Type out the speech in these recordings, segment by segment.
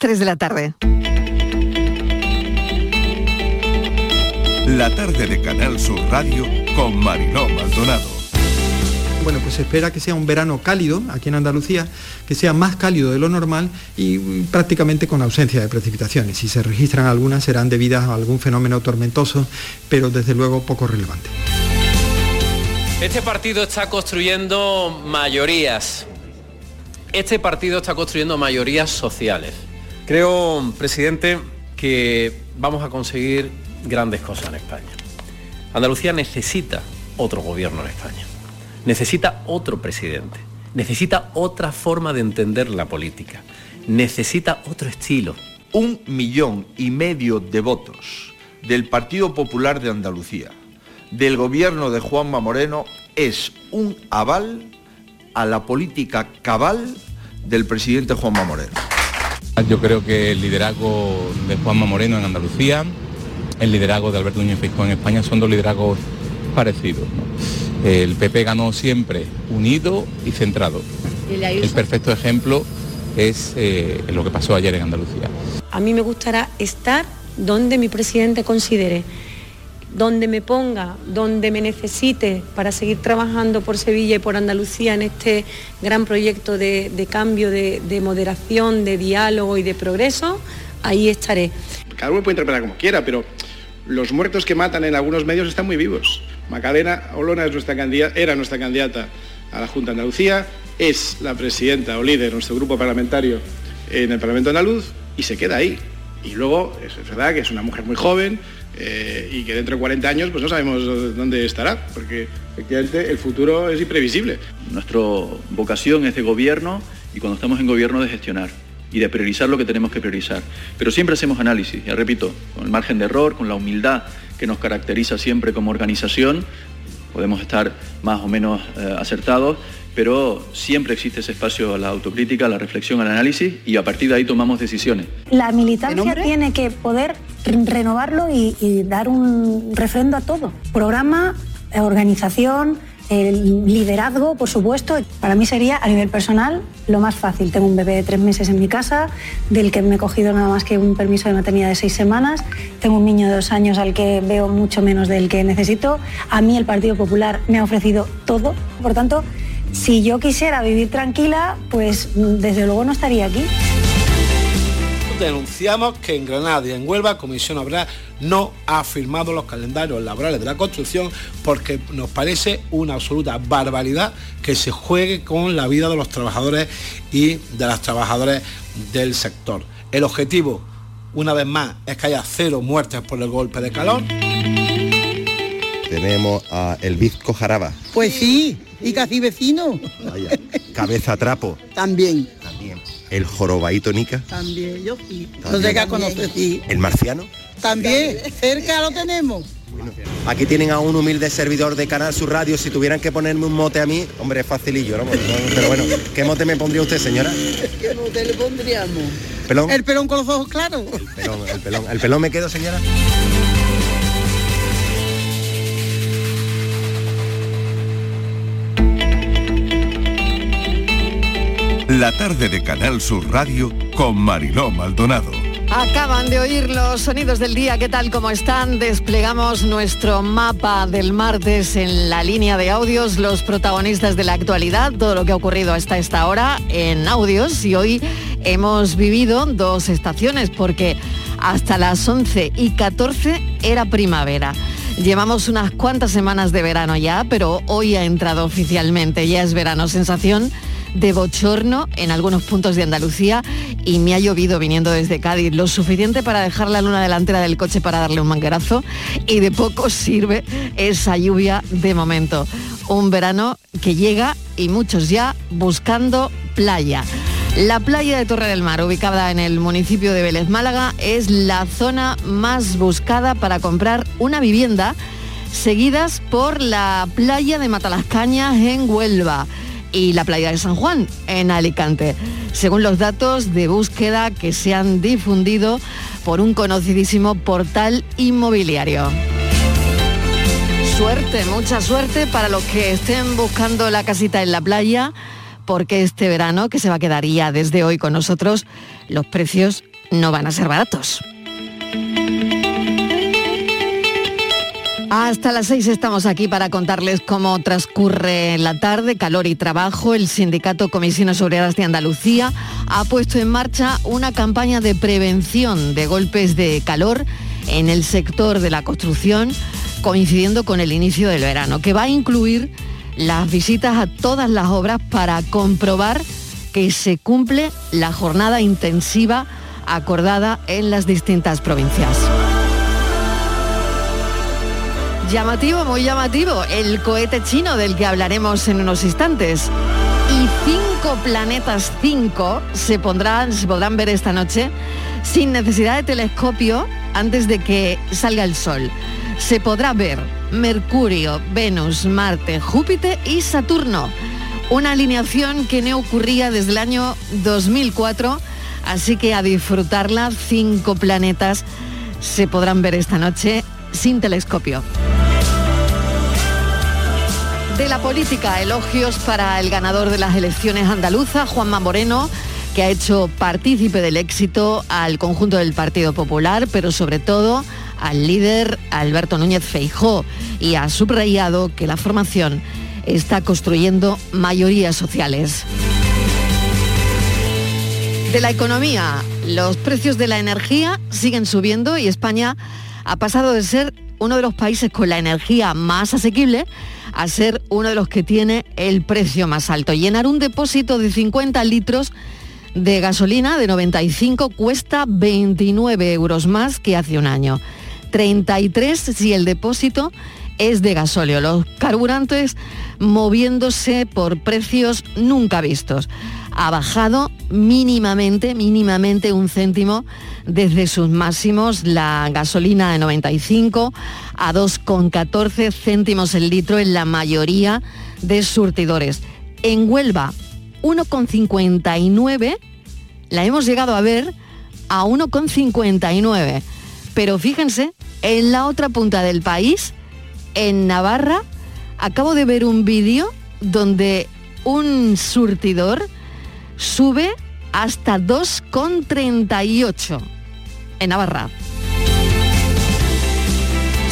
3 de la tarde. La tarde de Canal Sur Radio con Mariló Maldonado. Bueno, pues se espera que sea un verano cálido aquí en Andalucía, que sea más cálido de lo normal y prácticamente con ausencia de precipitaciones. Si se registran algunas serán debidas a algún fenómeno tormentoso, pero desde luego poco relevante. Este partido está construyendo mayorías. Este partido está construyendo mayorías sociales. Creo, presidente, que vamos a conseguir grandes cosas en España. Andalucía necesita otro gobierno en España necesita otro presidente, necesita otra forma de entender la política, necesita otro estilo. Un millón y medio de votos del Partido Popular de Andalucía, del gobierno de Juanma Moreno, es un aval a la política cabal del presidente Juanma Moreno. Yo creo que el liderazgo de Juanma Moreno en Andalucía, el liderazgo de Alberto Núñez Feijóo en España son dos liderazgos parecidos. El PP ganó siempre unido y centrado. el perfecto ejemplo es eh, lo que pasó ayer en Andalucía. A mí me gustará estar donde mi presidente considere, donde me ponga, donde me necesite para seguir trabajando por Sevilla y por Andalucía en este gran proyecto de, cambio, de, de, moderación, de diálogo y de progreso, ahí estaré. Cada uno puede interpretar como quiera, pero los muertos que matan en algunos medios están muy vivos. Macarena Olona era nuestra candidata a la Junta de Andalucía, es la presidenta o líder de nuestro grupo parlamentario en el Parlamento andaluz y se queda ahí. Y luego es verdad que es una mujer muy joven eh, y que dentro de 40 años pues no sabemos dónde estará, porque efectivamente el futuro es imprevisible. Nuestra vocación es de gobierno y cuando estamos en gobierno de gestionar y de priorizar lo que tenemos que priorizar. Pero siempre hacemos análisis, ya repito, con el margen de error, con la humildad que nos caracteriza siempre como organización. Podemos estar más o menos eh, acertados, pero siempre existe ese espacio a la autocrítica, a la reflexión, al análisis y a partir de ahí tomamos decisiones. La militancia tiene que poder renovarlo y, y dar un refrendo a todo. Programa, organización, el liderazgo, por supuesto, para mí sería a nivel personal lo más fácil. Tengo un bebé de tres meses en mi casa, del que me he cogido nada más que un permiso de maternidad de seis semanas. Tengo un niño de dos años al que veo mucho menos del que necesito. A mí el Partido Popular me ha ofrecido todo. Por tanto, si yo quisiera vivir tranquila, pues desde luego no estaría aquí denunciamos que en Granada y en Huelva Comisión Obrera no ha firmado los calendarios laborales de la construcción porque nos parece una absoluta barbaridad que se juegue con la vida de los trabajadores y de las trabajadoras del sector. El objetivo, una vez más, es que haya cero muertes por el golpe de calor. Tenemos a El Vizco Jaraba. Pues sí, y casi vecino. Cabeza Trapo. También. También el jorobaito Nica. También, yo sí. No sé qué conocer, sí. ¿El marciano? También, cerca lo tenemos. aquí tienen a un humilde servidor de Canal Sur Radio. Si tuvieran que ponerme un mote a mí, hombre, es facilillo, ¿no? Pero bueno, ¿qué mote me pondría usted, señora? ¿Qué mote le pondríamos? ¿Pelón? El pelón con los ojos claros. El pelón, el pelón. ¿El pelón me quedo, señora? La tarde de Canal Sur Radio con Mariló Maldonado. Acaban de oír los sonidos del día, ¿qué tal? ¿Cómo están? Desplegamos nuestro mapa del martes en la línea de audios, los protagonistas de la actualidad, todo lo que ha ocurrido hasta esta hora en audios y hoy hemos vivido dos estaciones porque hasta las 11 y 14 era primavera. Llevamos unas cuantas semanas de verano ya, pero hoy ha entrado oficialmente, ya es verano, sensación de bochorno en algunos puntos de Andalucía y me ha llovido viniendo desde Cádiz, lo suficiente para dejar la luna delantera del coche para darle un manguerazo y de poco sirve esa lluvia de momento. Un verano que llega y muchos ya buscando playa. La playa de Torre del Mar, ubicada en el municipio de Vélez Málaga, es la zona más buscada para comprar una vivienda, seguidas por la playa de Matalascañas en Huelva y la playa de San Juan, en Alicante, según los datos de búsqueda que se han difundido por un conocidísimo portal inmobiliario. Suerte, mucha suerte para los que estén buscando la casita en la playa, porque este verano, que se va a quedar ya desde hoy con nosotros, los precios no van a ser baratos. Hasta las seis estamos aquí para contarles cómo transcurre la tarde, calor y trabajo. El sindicato Comisiones Obreras de Andalucía ha puesto en marcha una campaña de prevención de golpes de calor en el sector de la construcción, coincidiendo con el inicio del verano, que va a incluir las visitas a todas las obras para comprobar que se cumple la jornada intensiva acordada en las distintas provincias. Llamativo, muy llamativo, el cohete chino del que hablaremos en unos instantes. Y cinco planetas 5 se, pondrán, se podrán ver esta noche sin necesidad de telescopio antes de que salga el sol. Se podrá ver Mercurio, Venus, Marte, Júpiter y Saturno. Una alineación que no ocurría desde el año 2004, así que a disfrutarla, cinco planetas se podrán ver esta noche sin telescopio. De la política, elogios para el ganador de las elecciones andaluzas, Juanma Moreno, que ha hecho partícipe del éxito al conjunto del Partido Popular, pero sobre todo al líder Alberto Núñez Feijó, y ha subrayado que la formación está construyendo mayorías sociales. De la economía, los precios de la energía siguen subiendo y España ha pasado de ser uno de los países con la energía más asequible a ser uno de los que tiene el precio más alto. Llenar un depósito de 50 litros de gasolina de 95 cuesta 29 euros más que hace un año. 33 si el depósito es de gasóleo. Los carburantes moviéndose por precios nunca vistos. Ha bajado mínimamente, mínimamente un céntimo desde sus máximos la gasolina de 95 a 2,14 céntimos el litro en la mayoría de surtidores. En Huelva, 1,59 la hemos llegado a ver a 1,59. Pero fíjense, en la otra punta del país, en Navarra, acabo de ver un vídeo donde un surtidor sube hasta 2,38 en Navarra.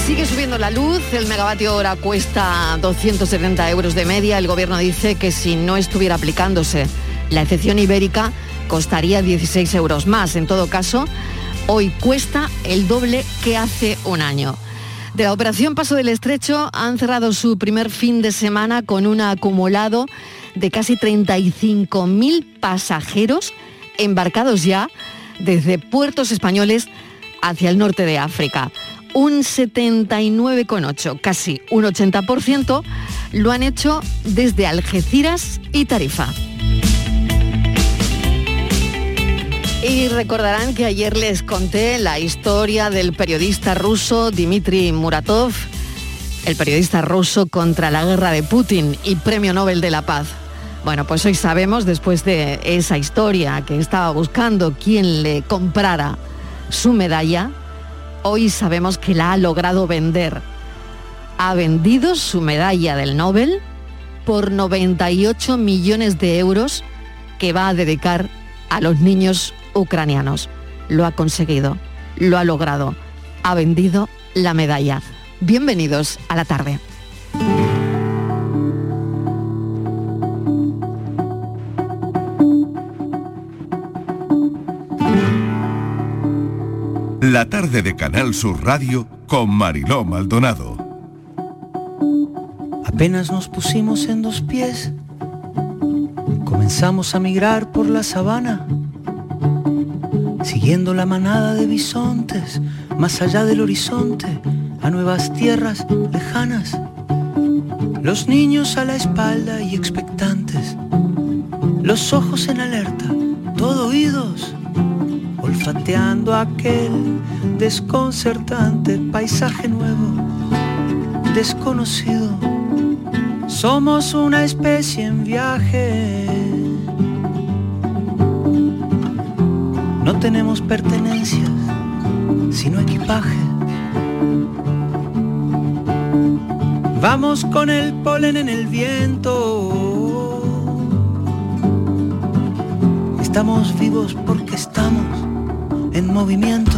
Sigue subiendo la luz, el megavatio hora cuesta 270 euros de media. El gobierno dice que si no estuviera aplicándose la excepción ibérica, costaría 16 euros más. En todo caso, hoy cuesta el doble que hace un año. De la operación Paso del Estrecho han cerrado su primer fin de semana con un acumulado de casi 35.000 pasajeros embarcados ya desde puertos españoles hacia el norte de África un 79,8, casi un 80%, lo han hecho desde Algeciras y Tarifa. Y recordarán que ayer les conté la historia del periodista ruso Dmitry Muratov, el periodista ruso contra la guerra de Putin y Premio Nobel de la Paz. Bueno, pues hoy sabemos, después de esa historia que estaba buscando quién le comprara su medalla, hoy sabemos que la ha logrado vender. Ha vendido su medalla del Nobel por 98 millones de euros que va a dedicar a los niños ucranianos. Lo ha conseguido, lo ha logrado, ha vendido la medalla. Bienvenidos a la tarde. La tarde de Canal Sur Radio con Mariló Maldonado. Apenas nos pusimos en dos pies, comenzamos a migrar por la sabana, siguiendo la manada de bisontes, más allá del horizonte, a nuevas tierras lejanas. Los niños a la espalda y expectantes, los ojos en alerta, todo oídos olfateando aquel desconcertante paisaje nuevo, desconocido. Somos una especie en viaje. No tenemos pertenencias, sino equipaje. Vamos con el polen en el viento. Estamos vivos porque estamos en movimiento.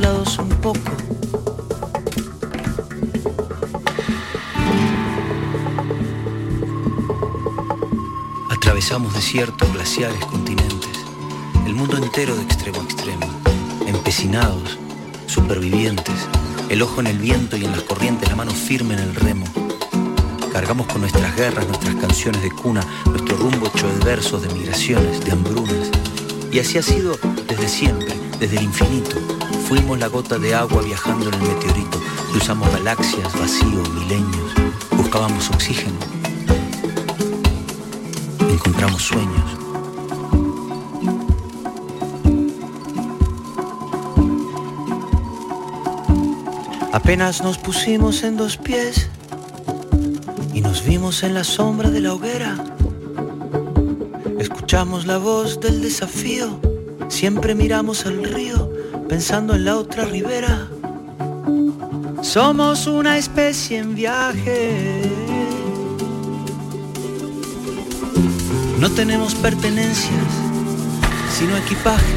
Lados un poco. Atravesamos desiertos, glaciares, continentes, el mundo entero de extremo a extremo, empecinados, supervivientes, el ojo en el viento y en las corrientes, la mano firme en el remo. Cargamos con nuestras guerras, nuestras canciones de cuna, nuestro rumbo hecho de versos, de migraciones, de hambrunas. Y así ha sido desde siempre, desde el infinito. Fuimos la gota de agua viajando en el meteorito. Cruzamos galaxias, vacíos, milenios. Buscábamos oxígeno. Encontramos sueños. Apenas nos pusimos en dos pies y nos vimos en la sombra de la hoguera. Escuchamos la voz del desafío, siempre miramos al río pensando en la otra ribera. Somos una especie en viaje. No tenemos pertenencias, sino equipaje.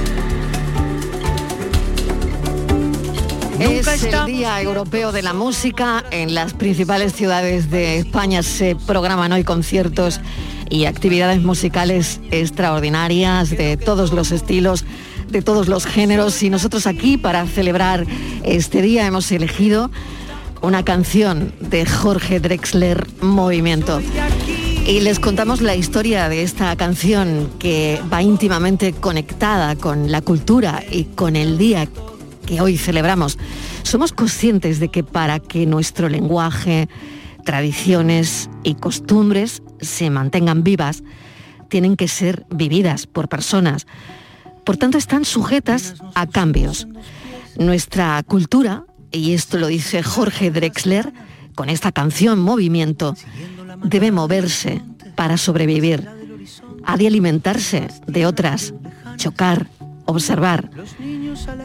Es el Día Europeo de la Música. En las principales ciudades de España se programan hoy conciertos y actividades musicales extraordinarias de todos los estilos, de todos los géneros. Y nosotros aquí, para celebrar este día, hemos elegido una canción de Jorge Drexler, Movimiento. Y les contamos la historia de esta canción que va íntimamente conectada con la cultura y con el día que hoy celebramos. Somos conscientes de que para que nuestro lenguaje, tradiciones y costumbres se mantengan vivas, tienen que ser vividas por personas. Por tanto, están sujetas a cambios. Nuestra cultura, y esto lo dice Jorge Drexler, con esta canción Movimiento, debe moverse para sobrevivir. Ha de alimentarse de otras, chocar, observar,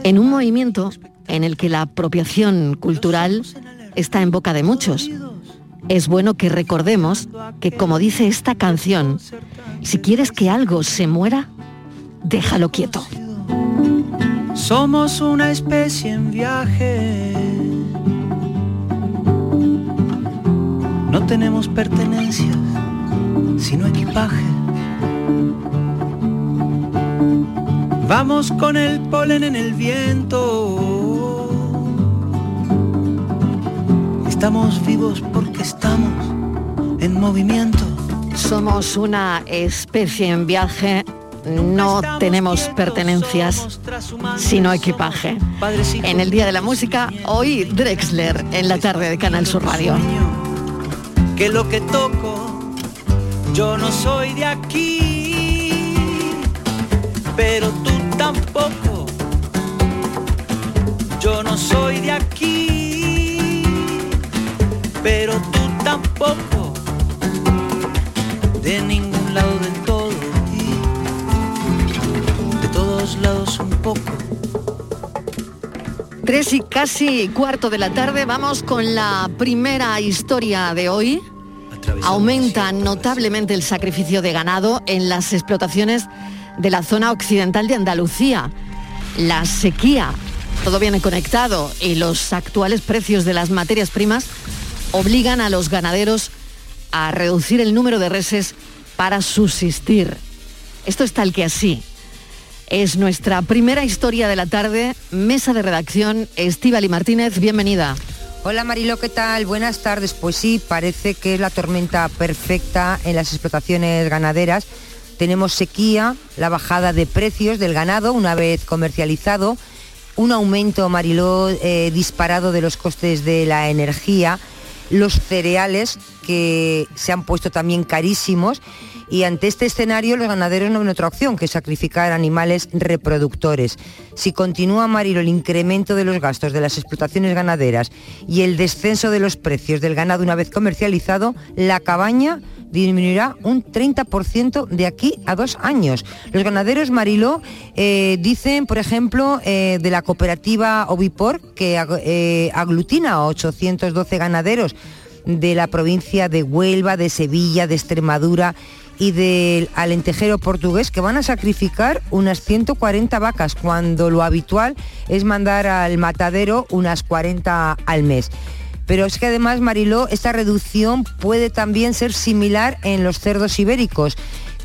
en un movimiento en el que la apropiación cultural está en boca de muchos. Es bueno que recordemos que, como dice esta canción, si quieres que algo se muera, déjalo quieto. Somos una especie en viaje. No tenemos pertenencias, sino equipaje. Vamos con el polen en el viento. Estamos vivos porque estamos en movimiento. Somos una especie en viaje, no tenemos pertenencias, sino equipaje. En el Día de la Música, hoy Drexler, en la tarde de Canal Sur Radio. Que lo que toco, yo no soy de aquí, pero tú tampoco. Yo no soy de aquí, pero tú tampoco. De ningún lado del lados un poco. Tres y casi cuarto de la tarde, vamos con la primera historia de hoy. Aumenta notablemente el sacrificio de ganado en las explotaciones de la zona occidental de Andalucía. La sequía, todo viene conectado y los actuales precios de las materias primas obligan a los ganaderos a reducir el número de reses para subsistir. Esto es tal que así. Es nuestra primera historia de la tarde, mesa de redacción, Estíbal y Martínez, bienvenida. Hola Marilo, ¿qué tal? Buenas tardes. Pues sí, parece que es la tormenta perfecta en las explotaciones ganaderas tenemos sequía, la bajada de precios del ganado una vez comercializado, un aumento, Mariló, eh, disparado de los costes de la energía, los cereales que se han puesto también carísimos Y ante este escenario los ganaderos no ven otra opción que sacrificar animales reproductores. Si continúa Marilo el incremento de los gastos de las explotaciones ganaderas y el descenso de los precios del ganado una vez comercializado, la cabaña disminuirá un 30% de aquí a dos años. Los ganaderos Mariló eh, dicen, por ejemplo, eh, de la cooperativa Ovipor, que eh, aglutina a 812 ganaderos de la provincia de Huelva, de Sevilla, de Extremadura y del alentejero portugués que van a sacrificar unas 140 vacas cuando lo habitual es mandar al matadero unas 40 al mes. Pero es que además, Mariló, esta reducción puede también ser similar en los cerdos ibéricos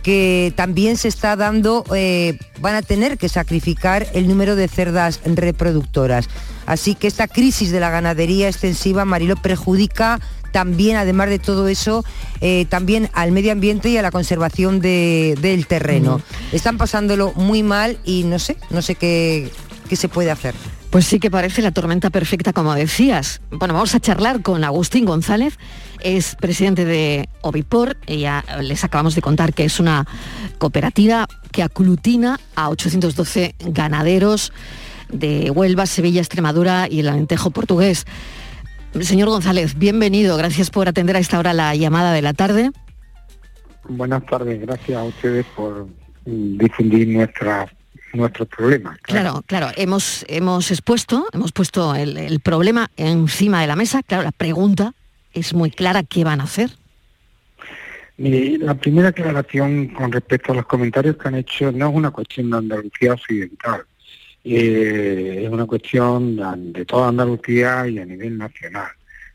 que también se está dando, eh, van a tener que sacrificar el número de cerdas reproductoras. Así que esta crisis de la ganadería extensiva, Marilo, perjudica también, además de todo eso, eh, también al medio ambiente y a la conservación del terreno. Están pasándolo muy mal y no sé, no sé qué, qué se puede hacer. Pues sí que parece la tormenta perfecta, como decías. Bueno, vamos a charlar con Agustín González, es presidente de Ovipor, y ya les acabamos de contar que es una cooperativa que aclutina a 812 ganaderos de Huelva, Sevilla, Extremadura y el Alentejo portugués. Señor González, bienvenido, gracias por atender a esta hora la llamada de la tarde. Buenas tardes, gracias a ustedes por difundir nuestra nuestros problemas. Claro, claro, hemos, hemos expuesto, hemos puesto el, problema encima de la mesa. Claro, la pregunta es muy clara, ¿qué van a hacer? Mire, la primera aclaración con respecto a los comentarios que han hecho no es una cuestión de Andalucía occidental, eh, es una cuestión de, toda Andalucía y a nivel nacional,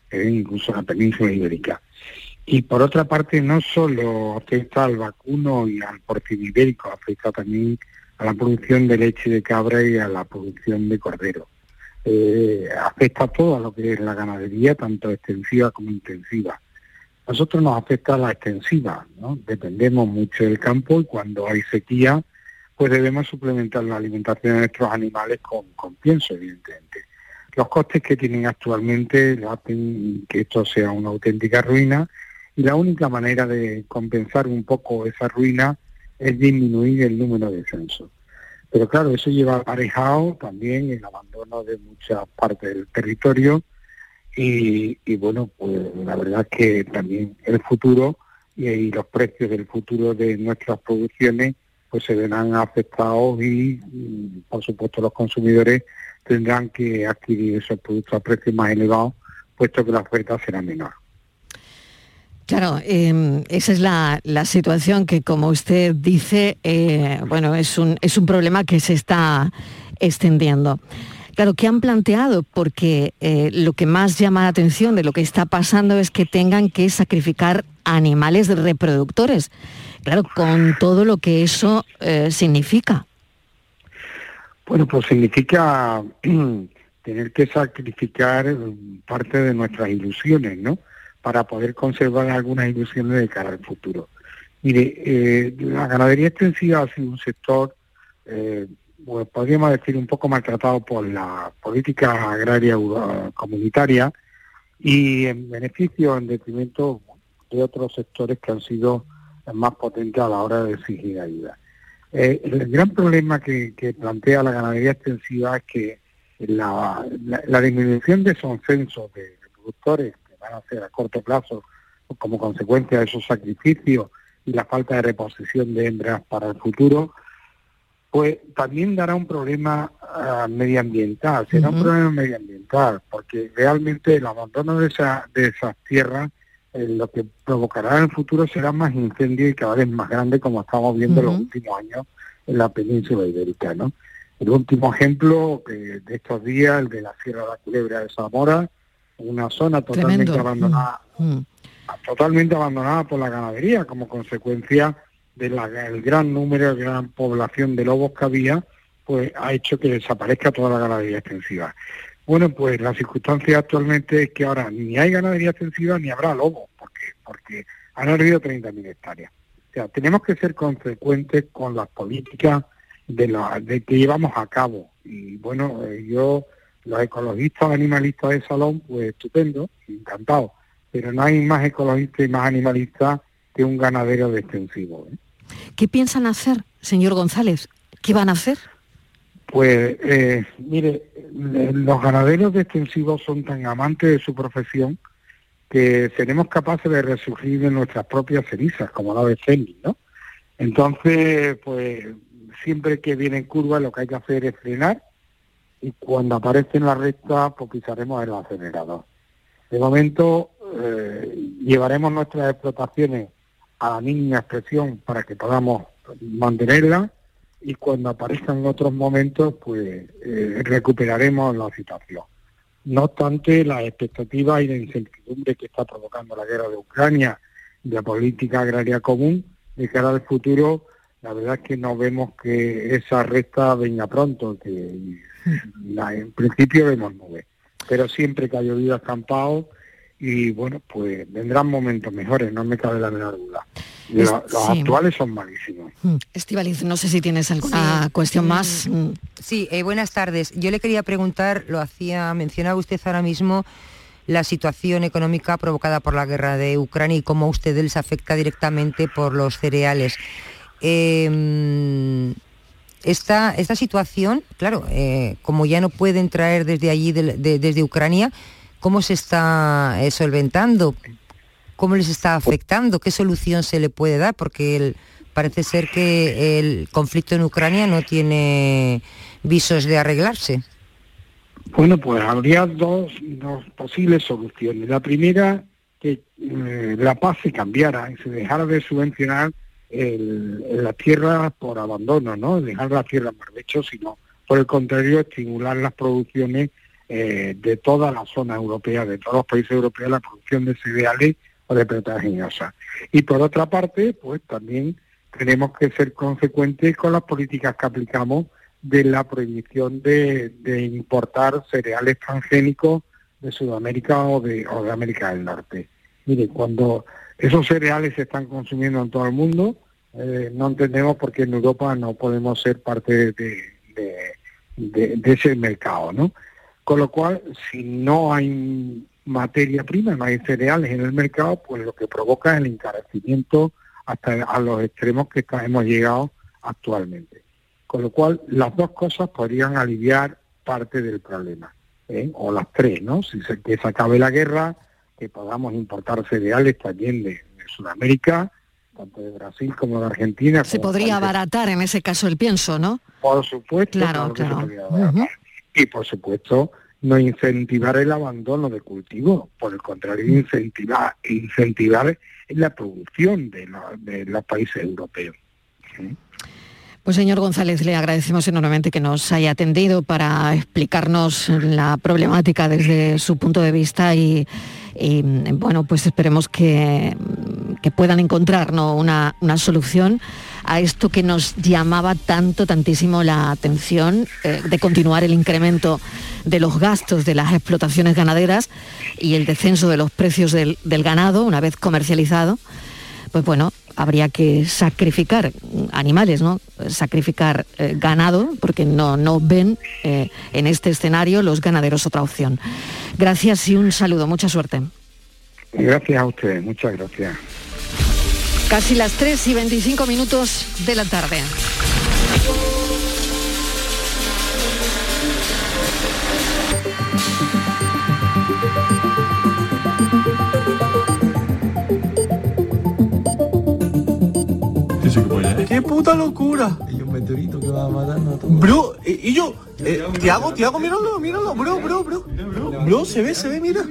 eh, incluso la península ibérica. Y por otra parte, no solo afecta al vacuno y al porcino ibérico, afecta también a la producción de leche de cabra y a la producción de cordero. Eh, afecta a todo a lo que es la ganadería, tanto extensiva como intensiva. nosotros nos afecta la extensiva, ¿no? Dependemos mucho del campo y cuando hay sequía, pues debemos suplementar la alimentación de nuestros animales con, con pienso, evidentemente. Los costes que tienen actualmente hacen que esto sea una auténtica ruina y la única manera de compensar un poco esa ruina es disminuir el número de censos. Pero claro, eso lleva aparejado también el abandono de muchas partes del territorio y, bueno, pues la verdad es que también el futuro y, los precios del futuro de nuestras producciones pues se verán afectados y, por supuesto los consumidores tendrán que adquirir esos productos a precios más elevados puesto que la oferta será menor. Claro, em, esa es la, situación que, como usted dice, eh, bueno, es un, es un problema que se está extendiendo. Claro, ¿qué han planteado? Porque eh, lo que más llama la atención de lo que está pasando es que tengan que sacrificar animales reproductores. Claro, con todo lo que eso eh, significa. Bueno, pues significa tener que sacrificar parte de nuestras ilusiones, ¿no? para poder conservar algunas ilusiones de cara al futuro. Mire, eh, la ganadería extensiva ha sido un sector, eh, pues podríamos decir, un poco maltratado por la política agraria comunitaria y en beneficio, en detrimento de otros sectores que han sido más potentes a la hora de exigir ayuda. Eh, el gran problema que, plantea la ganadería extensiva es que la, la disminución de esos censos de reproductores van a ser a corto plazo como consecuencia de esos sacrificios y la falta de reposición de hembras para el futuro, pues también dará un problema ah, medioambiental, será un problema medioambiental, porque realmente el abandono de, esa, de esas tierras eh, lo que provocará en el futuro será más incendio y cada vez más grande, como estamos viendo en los últimos años en la península ibérica. ¿no? El último ejemplo de estos días, el de la Sierra de la Culebra de Zamora, una zona totalmente abandonada, mm. Mm. totalmente abandonada por la ganadería como consecuencia del gran número, gran población de lobos que había, pues ha hecho que desaparezca toda la ganadería extensiva. Bueno, pues la circunstancia actualmente es que ahora ni hay ganadería extensiva ni habrá lobos, porque porque han habido 30.000 hectáreas. O sea, tenemos que ser consecuentes con las políticas de, la, que llevamos a cabo. Y bueno, eh, yo los ecologistas animalistas de salón, pues estupendo, encantado. Pero no hay más ecologistas y más animalistas que un ganadero de extensivo. ¿eh? ¿Qué piensan hacer, señor González? ¿Qué van a hacer? Pues eh, mire, eh, los ganaderos de extensivos son tan amantes de su profesión que seremos capaces de resurgir de nuestras propias cenizas, como la de Fénix, ¿no? Entonces, pues siempre que viene en curva lo que hay que hacer es frenar y cuando aparece en la recta, pues pisaremos el acelerador. De momento, eh, llevaremos nuestras explotaciones a la mínima expresión para que podamos mantenerla y cuando aparezcan otros momentos, pues eh, recuperaremos la situación. No obstante, las expectativas y la incertidumbre que está provocando la guerra de Ucrania y la política agraria común de cara al futuro, la verdad es que no vemos que esa recta venga pronto, que la- en principio vemos nubes. Pero siempre que ha llovido escampado y bueno, pues vendrán momentos mejores, no me cabe la menor duda. Los sí. actuales son malísimos. Estivaliz, no sé si tienes alguna cuestión más. Mm. Sí, eh, buenas tardes. Yo le quería preguntar, lo hacía, mencionaba usted ahora mismo la situación económica provocada por la guerra de Ucrania y cómo a usted les afecta directamente por los cereales. Eh, esta, esta situación, claro, eh, como ya no pueden traer desde allí, de- desde Ucrania, ¿cómo se está eh, solventando? ¿Cómo les está afectando? ¿Qué solución se le puede dar? Porque el- parece ser que el conflicto en Ucrania no tiene visos de arreglarse. Bueno, pues habría dos, dos posibles soluciones. La primera, que eh, la paz se cambiara y se dejara de subvencionar el, las tierras por abandono, ¿no? Dejar las tierras barbecho, sino por el contrario estimular las producciones eh, de toda la zona europea, de todos los países europeos, la producción de cereales o de proteaginosas. Y por otra parte, pues también tenemos que ser consecuentes con las políticas que aplicamos de la prohibición de, importar cereales transgénicos de Sudamérica o de, América del Norte. Mire, cuando esos cereales se están consumiendo en todo el mundo, eh, no entendemos por qué en Europa no podemos ser parte de ese mercado, ¿no? Con lo cual, si no hay materia prima, no hay cereales en el mercado, pues lo que provoca es el encarecimiento hasta a los extremos que hemos llegado actualmente. Con lo cual, las dos cosas podrían aliviar parte del problema, ¿eh? o las tres, ¿no? Si se, que se acabe la guerra, que podamos importar cereales también de, de Sudamérica, tanto de Brasil como de Argentina. Se podría países- abaratar en ese caso el pienso, ¿no? Por supuesto, Claro, claro Y por supuesto, no incentivar el abandono de cultivos, por el contrario, incentivar, la producción de los países europeos. Pues señor González, le agradecemos enormemente que nos haya atendido para explicarnos la problemática desde su punto de vista y, y, bueno, pues esperemos que, puedan encontrar ¿no? una, solución a esto que nos llamaba tanto, tantísimo la atención eh, de continuar el incremento de los gastos de las explotaciones ganaderas y el descenso de los precios del ganado una vez comercializado pues bueno, habría que sacrificar animales, ¿no? Sacrificar eh, ganado, porque no, no ven eh, en este escenario los ganaderos otra opción. Gracias y un saludo, mucha suerte. Gracias a ustedes, muchas gracias. Casi las 3 y 25 minutos de la tarde. ¡Qué puta locura! Y un meteorito que va a matarnos a todos. Bro, eh, y yo, eh, Tiago, Tiago, míralo, míralo, bro, bro, bro. Bro, se ve, se ve, mira.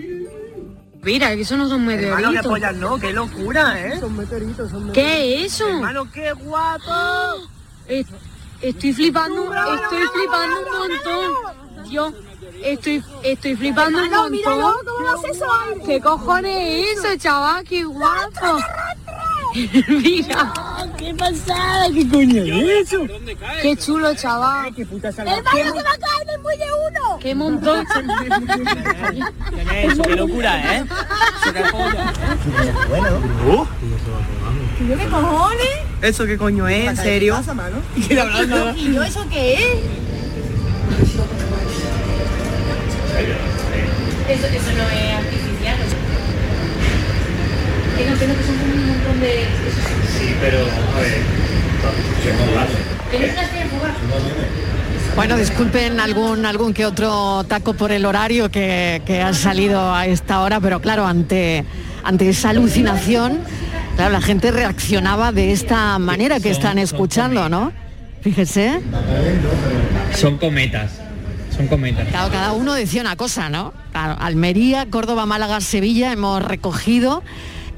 Mira, que eso no son meteoritos. Hermano, pollas, no, qué locura, ¿eh? Son meteoritos, son ¿Qué es eso? Hermano, qué guapo. Es- Estoy flipando, estoy flipando un montón. Yo estoy, estoy flipando un Hermano, montón. míralo, cómo lo hace eso. ¿Qué cojones es eso, chaval? ¡Qué guapo! Mira. ¡Qué pasada! ¿Qué coño es eso? ¡Qué chulo, chaval! ¡Qué puta! ¡Hermano, se va a caer del muelle uno! ¡Qué montón! Eso, qué locura, ¿eh? Bueno. ¿Y yo qué cojones? ¿Eso qué coño es? ¿En serio? ¿Qué hablando? ¿Y yo eso qué es? Eso, eso no es artificial. Que no, que no, que son como un montón de... Sí, pero, a ver, no se las quieren jugar. Bueno, disculpen algún algún que otro taco por el horario que, que ha salido a esta hora, pero claro, ante, ante esa alucinación, claro, la gente reaccionaba de esta manera que están escuchando, ¿no? Fíjese. Son cometas. Son cometas. Claro, cada uno decía una cosa, ¿no? Claro, Almería, Córdoba, Málaga, Sevilla, hemos recogido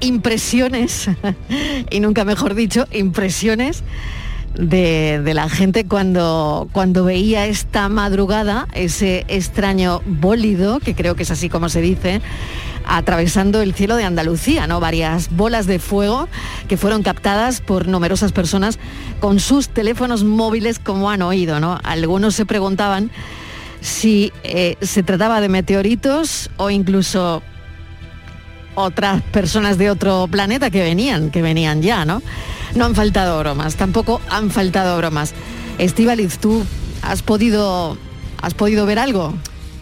impresiones, y nunca mejor dicho, impresiones de, la gente cuando, cuando veía esta madrugada ese extraño bólido, que creo que es así como se dice, atravesando el cielo de Andalucía, ¿no? Varias bolas de fuego que fueron captadas por numerosas personas con sus teléfonos móviles, como han oído, ¿no? Algunos se preguntaban si eh, se trataba de meteoritos o incluso otras personas de otro planeta que venían, que venían ya, ¿no? No han faltado bromas, tampoco han faltado bromas. Estivaliz, ¿tú has podido, has podido ver algo?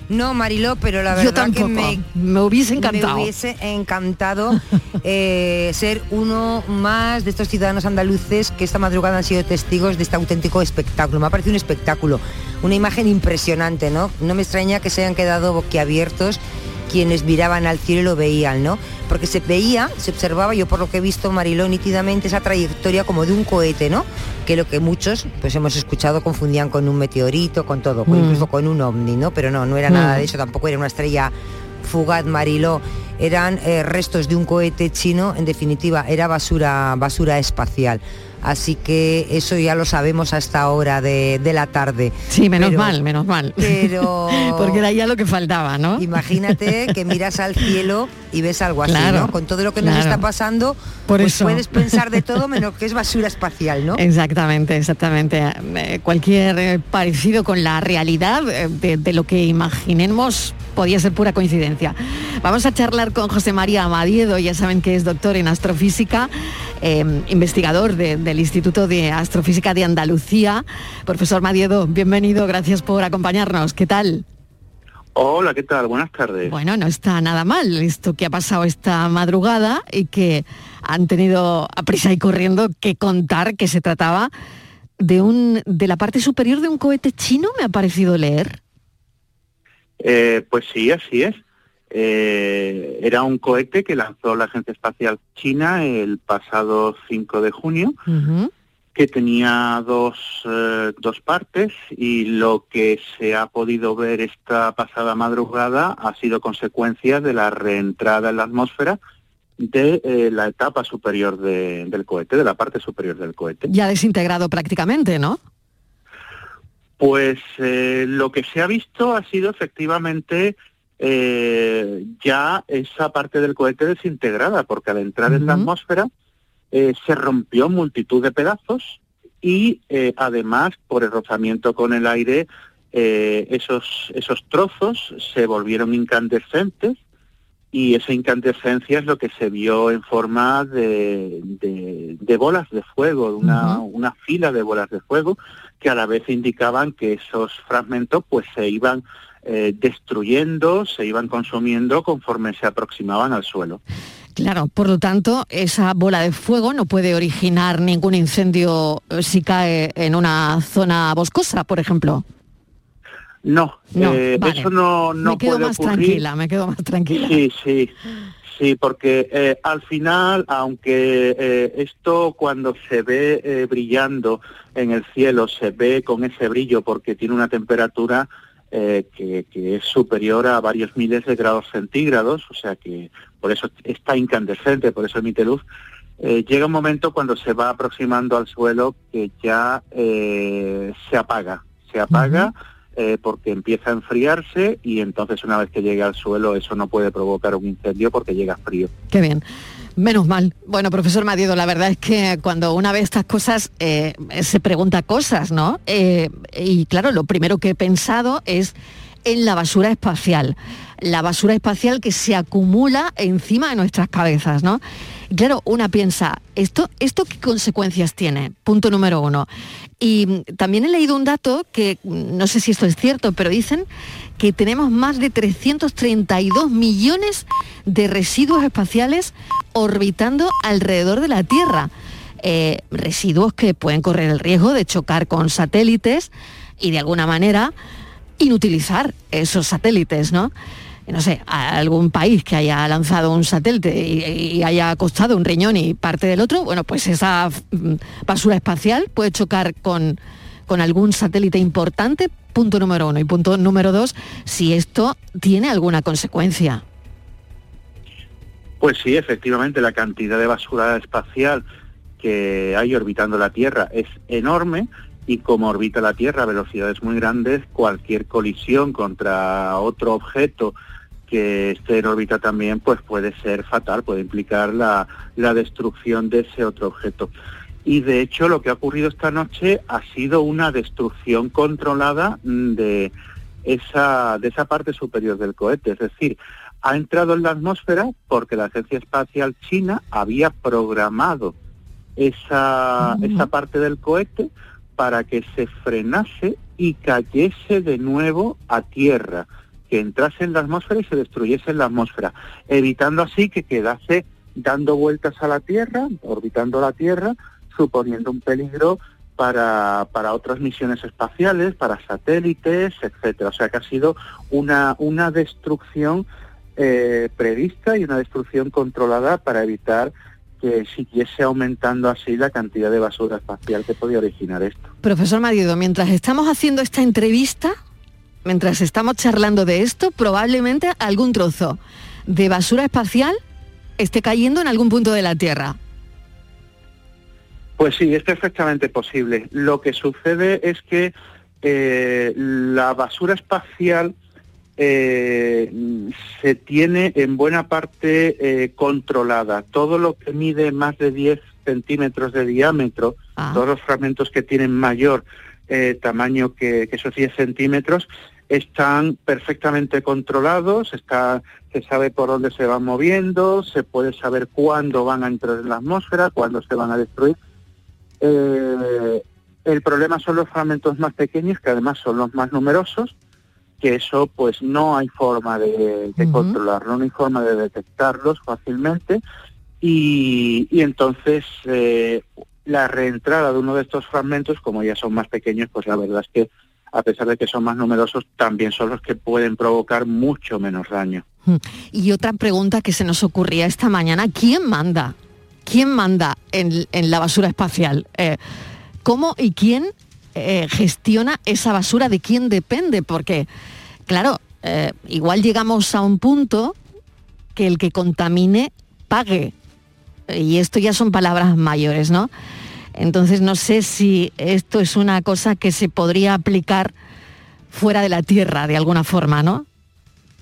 No, Mariló, pero la Yo verdad tampoco. que me, Me hubiese encantado. Me hubiese encantado eh, ser uno más de estos ciudadanos andaluces que esta madrugada han sido testigos de este auténtico espectáculo. Me ha parecido un espectáculo, una imagen impresionante, ¿no? No me extraña que se hayan quedado boquiabiertos quienes miraban al cielo y lo veían, ¿no? Porque se veía, se observaba, yo por lo que he visto, Mariló, nítidamente esa trayectoria como de un cohete, ¿no? Que lo que muchos, pues hemos escuchado, confundían con un meteorito, con todo, Mm. incluso con un ovni, ¿no? Pero no, no era Mm. nada de eso, tampoco era una estrella fugaz, Mariló. Eran eh, restos de un cohete chino, en definitiva, era basura, basura espacial. Así que eso ya lo sabemos hasta ahora de, de la tarde. Sí, menos Pero- mal, menos mal. Pero Porque era ya lo que faltaba, ¿no? Imagínate que miras al cielo y ves algo así, Claro, ¿no? Con todo lo que nos está pasando, Por pues eso. puedes pensar de todo menos que es basura espacial, ¿no? Exactamente, exactamente. Eh, cualquier eh, parecido con la realidad eh, de, de lo que imaginemos podía ser pura coincidencia. Vamos a charlar con José María Amadiedo, ya saben que es doctor en astrofísica, eh, investigador de- del Instituto de Astrofísica de Andalucía. Profesor Madiedo, bienvenido, gracias por acompañarnos. ¿Qué tal? Hola, ¿qué tal? Buenas tardes. Bueno, no está nada mal esto que ha pasado esta madrugada y que han tenido a prisa y corriendo que contar que se trataba de un de la parte superior de un cohete chino, me ha parecido leer. Eh, pues sí, así es. Eh, era un cohete que lanzó la Agencia Espacial China el pasado 5 de junio, que tenía dos, eh, dos partes y lo que se ha podido ver esta pasada madrugada ha sido consecuencia de la reentrada en la atmósfera de eh, la etapa superior de- del cohete, de la parte superior del cohete. Ya desintegrado prácticamente, ¿no? Pues eh, lo que se ha visto ha sido efectivamente eh, ya esa parte del cohete desintegrada, porque al entrar en la atmósfera eh, se rompió multitud de pedazos y además por el rozamiento con el aire esos, esos trozos se volvieron incandescentes y esa incandescencia es lo que se vio en forma de, de- de bolas de fuego, una, una fila de bolas de fuego que a la vez indicaban que esos fragmentos pues se iban eh, destruyendo, se iban consumiendo conforme se aproximaban al suelo. Claro, por lo tanto, esa bola de fuego no puede originar ningún incendio eh, si cae en una zona boscosa, por ejemplo. No, No, eh, vale. eso no, no me quedo puede más ocurrir. tranquila, me quedo más tranquila. Sí, sí, sí, porque eh, al final, aunque eh, esto cuando se ve eh, brillando en el cielo, se ve con ese brillo porque tiene una temperatura eh, que, que es superior a varios miles de grados centígrados, o sea que por eso está incandescente, por eso emite luz, eh, llega un momento cuando se va aproximando al suelo que ya eh, se apaga, se apaga eh, porque empieza a enfriarse y entonces una vez que llegue al suelo eso no puede provocar un incendio porque llega frío. Qué bien. Menos mal. Bueno, profesor Madiedo, la verdad es que cuando una ve estas cosas eh, se pregunta cosas, ¿no? Eh, y claro, lo primero que he pensado es en la basura espacial. La basura espacial que se acumula encima de nuestras cabezas, ¿no? Y claro, una piensa, ¿esto, ¿esto qué consecuencias tiene? Punto número uno. Y también he leído un dato que no sé si esto es cierto, pero dicen que tenemos más de 332 millones de residuos espaciales orbitando alrededor de la Tierra. Eh, residuos que pueden correr el riesgo de chocar con satélites y de alguna manera inutilizar esos satélites, ¿no? No sé, a algún país que haya lanzado un satélite y, haya costado un riñón y parte del otro, bueno, pues esa mm, basura espacial puede chocar con, con algún satélite importante, punto número uno. Y punto número dos, si esto tiene alguna consecuencia. Pues sí, efectivamente, la cantidad de basura espacial que hay orbitando la Tierra es enorme y como orbita la Tierra a velocidades muy grandes, cualquier colisión contra otro objeto que esté en órbita también, pues puede ser fatal, puede implicar la, la destrucción de ese otro objeto. Y de hecho lo que ha ocurrido esta noche ha sido una destrucción controlada mm, de esa, de esa parte superior del cohete. Es decir, ha entrado en la atmósfera porque la Agencia Espacial China había programado esa, esa parte del cohete para que se frenase y cayese de nuevo a tierra, que entrase en la atmósfera y se destruyese en la atmósfera, evitando así que quedase dando vueltas a la Tierra, orbitando la Tierra, suponiendo un peligro para, para otras misiones espaciales, para satélites, etcétera. O sea que ha sido una, una destrucción eh, prevista y una destrucción controlada para evitar que siguiese aumentando así la cantidad de basura espacial que podía originar esto. Profesor Marido, mientras estamos haciendo esta entrevista, mientras estamos charlando de esto, probablemente algún trozo de basura espacial esté cayendo en algún punto de la Tierra. Pues sí, es perfectamente posible. Lo que sucede es que eh, la basura espacial eh, se tiene en buena parte eh, controlada. Todo lo que mide más de 10 centímetros de diámetro, todos los fragmentos que tienen mayor eh, tamaño que, que esos 10 centímetros, están perfectamente controlados, está, se sabe por dónde se van moviendo, se puede saber cuándo van a entrar en la atmósfera, cuándo se van a destruir. Eh, el problema son los fragmentos más pequeños, que además son los más numerosos, que eso pues no hay forma de, de controlarlo, no hay forma de detectarlos fácilmente y, y entonces eh, la reentrada de uno de estos fragmentos, como ya son más pequeños, pues la verdad es que a pesar de que son más numerosos, también son los que pueden provocar mucho menos daño. Mm. Y otra pregunta que se nos ocurría esta mañana, ¿quién manda? ¿Quién manda en, en la basura espacial? Eh, ¿Cómo y quién eh, gestiona esa basura? ¿De quién depende? Porque, claro, eh, igual llegamos a un punto que el que contamine pague. Y esto ya son palabras mayores, ¿no? Entonces no sé si esto es una cosa que se podría aplicar fuera de la Tierra de alguna forma, ¿no?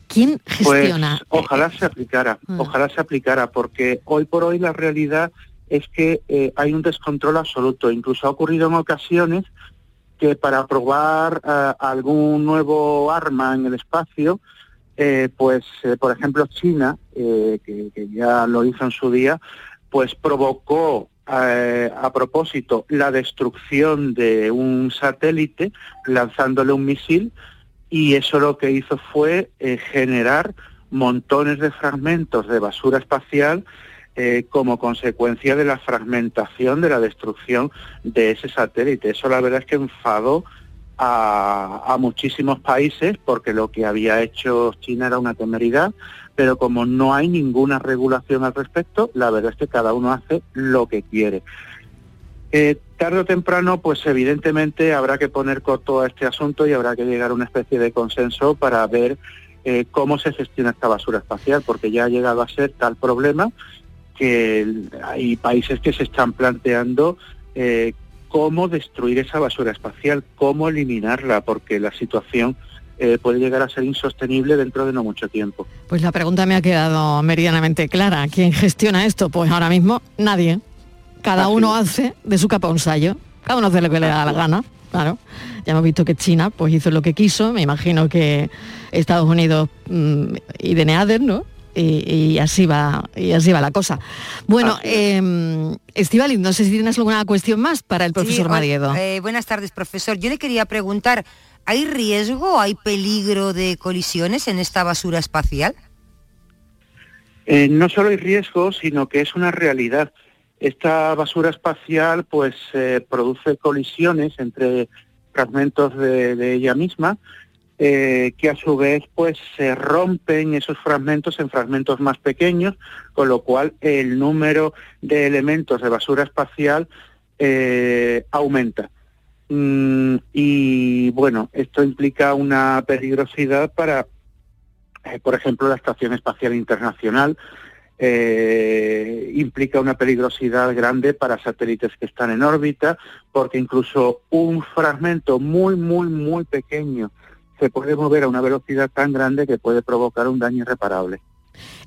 ¿Quién gestiona? Pues, ojalá se aplicara, Mm. ojalá se aplicara, porque hoy por hoy la realidad es que eh, hay un descontrol absoluto. Incluso ha ocurrido en ocasiones que para probar eh, algún nuevo arma en el espacio, eh, pues eh, por ejemplo China, eh, que, que ya lo hizo en su día, pues provocó eh, a propósito la destrucción de un satélite lanzándole un misil y eso lo que hizo fue eh, generar montones de fragmentos de basura espacial eh, como consecuencia de la fragmentación, de la destrucción de ese satélite. Eso la verdad es que enfadó a, a muchísimos países porque lo que había hecho China era una temeridad, pero como no hay ninguna regulación al respecto, la verdad es que cada uno hace lo que quiere. Eh, tarde o temprano, pues evidentemente habrá que poner coto a este asunto y habrá que llegar a una especie de consenso para ver eh, cómo se gestiona esta basura espacial, porque ya ha llegado a ser tal problema que hay países que se están planteando eh, cómo destruir esa basura espacial, cómo eliminarla, porque la situación eh, puede llegar a ser insostenible dentro de no mucho tiempo. Pues la pregunta me ha quedado meridianamente clara. ¿Quién gestiona esto? Pues ahora mismo nadie. Cada uno hace de su capa un sallo. Cada uno hace lo que le da la gana. Claro. Ya hemos visto que China pues hizo lo que quiso. Me imagino que Estados Unidos mm, y de Neader, ¿no? Y, y así va y así va la cosa. Bueno, eh, Estivali, no sé si tienes alguna cuestión más para el profesor Sí, Madiedo. eh, buenas tardes, profesor. Yo le quería preguntar, ¿hay riesgo, hay peligro de colisiones en esta basura espacial? Eh, no solo hay riesgo, sino que es una realidad. Esta basura espacial pues eh, produce colisiones entre fragmentos de, ella misma, eh, que a su vez pues se rompen esos fragmentos en fragmentos más pequeños, con lo cual el número de elementos de basura espacial aumenta. Mm, y bueno, esto implica una peligrosidad para, eh, por ejemplo, la Estación Espacial Internacional, eh, implica una peligrosidad grande para satélites que están en órbita, porque incluso un fragmento muy, muy, muy pequeño se puede mover a una velocidad tan grande que puede provocar un daño irreparable.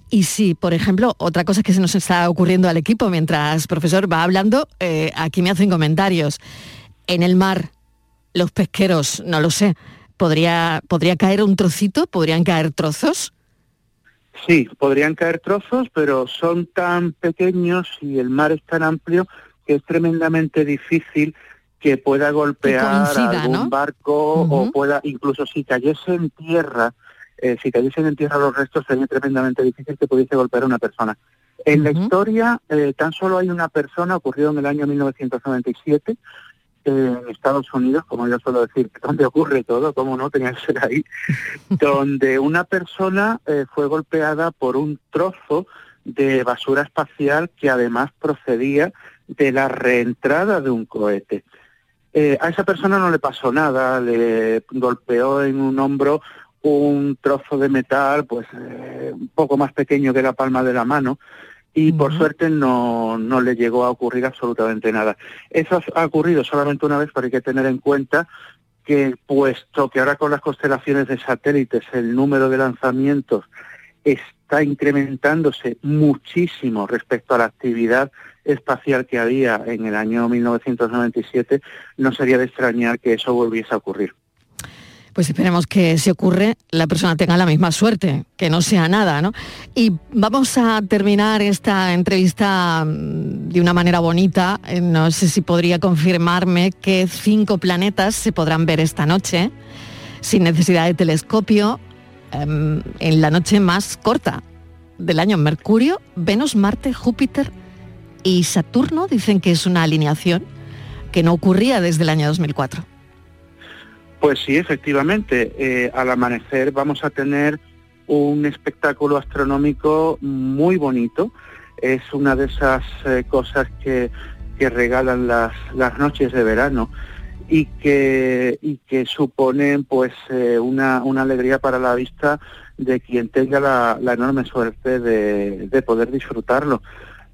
Y si, por ejemplo, otra cosa que se nos está ocurriendo al equipo mientras profesor va hablando, eh, aquí me hacen comentarios. En el mar, los pesqueros, no lo sé, ¿podría, ¿podría caer un trocito? ¿Podrían caer trozos? Sí, podrían caer trozos, pero son tan pequeños y el mar es tan amplio que es tremendamente difícil que pueda golpear coincida, a algún ¿no? barco o pueda, incluso si cayese en tierra, eh, si cayesen en tierra los restos sería tremendamente difícil que pudiese golpear a una persona. En la historia eh, tan solo hay una persona, ocurrió en el año 1997, eh, en Estados Unidos, como yo suelo decir, donde ocurre todo, como no tenía que ser ahí, donde una persona eh, fue golpeada por un trozo de basura espacial que además procedía de la reentrada de un cohete. Eh, a esa persona no le pasó nada, le golpeó en un hombro un trozo de metal, pues eh, un poco más pequeño que la palma de la mano, y por suerte no, no le llegó a ocurrir absolutamente nada. Eso ha ocurrido solamente una vez, pero hay que tener en cuenta que puesto que ahora con las constelaciones de satélites el número de lanzamientos está incrementándose muchísimo respecto a la actividad espacial que había en el año 1997, no sería de extrañar que eso volviese a ocurrir. Pues esperemos que si ocurre la persona tenga la misma suerte, que no sea nada, ¿no? Y vamos a terminar esta entrevista mm, de una manera bonita. Eh, No sé si podría confirmarme que cinco planetas se podrán ver esta noche sin necesidad de telescopio em, en la noche más corta del año. Mercurio, Venus, Marte, Júpiter y Saturno dicen que es una alineación que no ocurría desde el año 2004. Pues sí, efectivamente, eh, al amanecer vamos a tener un espectáculo astronómico muy bonito. Es una de esas eh, cosas que, que regalan las, las noches de verano y que, y que suponen pues eh, una, una alegría para la vista de quien tenga la, la enorme suerte de, de poder disfrutarlo.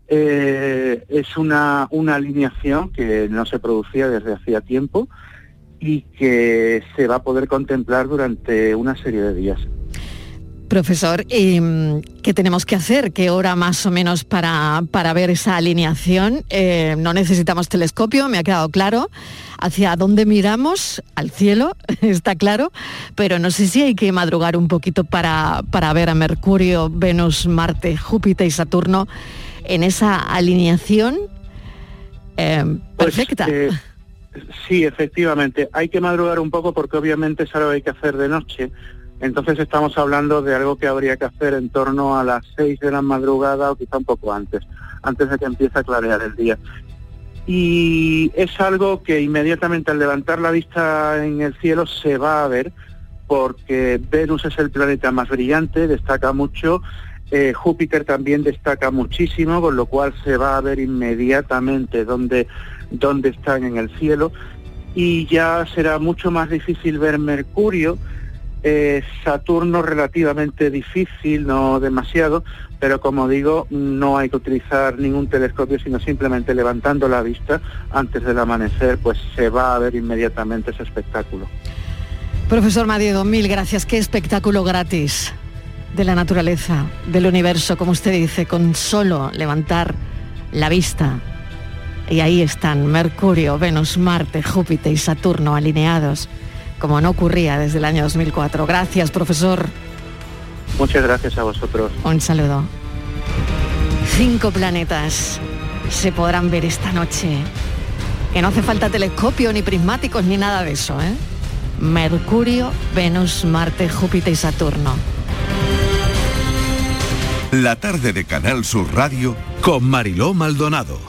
Es una, una alineación que no se producía desde hacía tiempo y que se va a poder contemplar durante una serie de días. Profesor, ¿y, ¿qué tenemos que hacer? ¿Qué hora más o menos para, para ver esa alineación? Eh, no necesitamos telescopio, me ha quedado claro. ¿Hacia dónde miramos? Al cielo, está claro. Pero no sé si hay que madrugar un poquito para, para ver a Mercurio, Venus, Marte, Júpiter y Saturno en esa alineación eh, perfecta. Eh, sí, efectivamente. Hay que madrugar un poco porque obviamente es algo que hay que hacer de noche. Entonces estamos hablando de algo que habría que hacer en torno a las 6 de la madrugada o quizá un poco antes, antes de que empiece a clarear el día. Y es algo que inmediatamente al levantar la vista en el cielo se va a ver, porque Venus es el planeta más brillante, destaca mucho, eh, Júpiter también destaca muchísimo, con lo cual se va a ver inmediatamente dónde, dónde están en el cielo, y ya será mucho más difícil ver Mercurio, eh, Saturno relativamente difícil, no demasiado, pero como digo, no hay que utilizar ningún telescopio, sino simplemente levantando la vista antes del amanecer, pues se va a ver inmediatamente ese espectáculo. Profesor Madiedo, mil gracias. Qué espectáculo gratis de la naturaleza, del universo, como usted dice, con solo levantar la vista. Y ahí están Mercurio, Venus, Marte, Júpiter y Saturno alineados, como no ocurría desde el año 2004. Gracias, profesor. Muchas gracias a vosotros. Un saludo. Cinco planetas se podrán ver esta noche. Que no hace falta telescopio, ni prismáticos, ni nada de eso, ¿eh? Mercurio, Venus, Marte, Júpiter y Saturno. La tarde de Canal Sur Radio con Mariló Maldonado.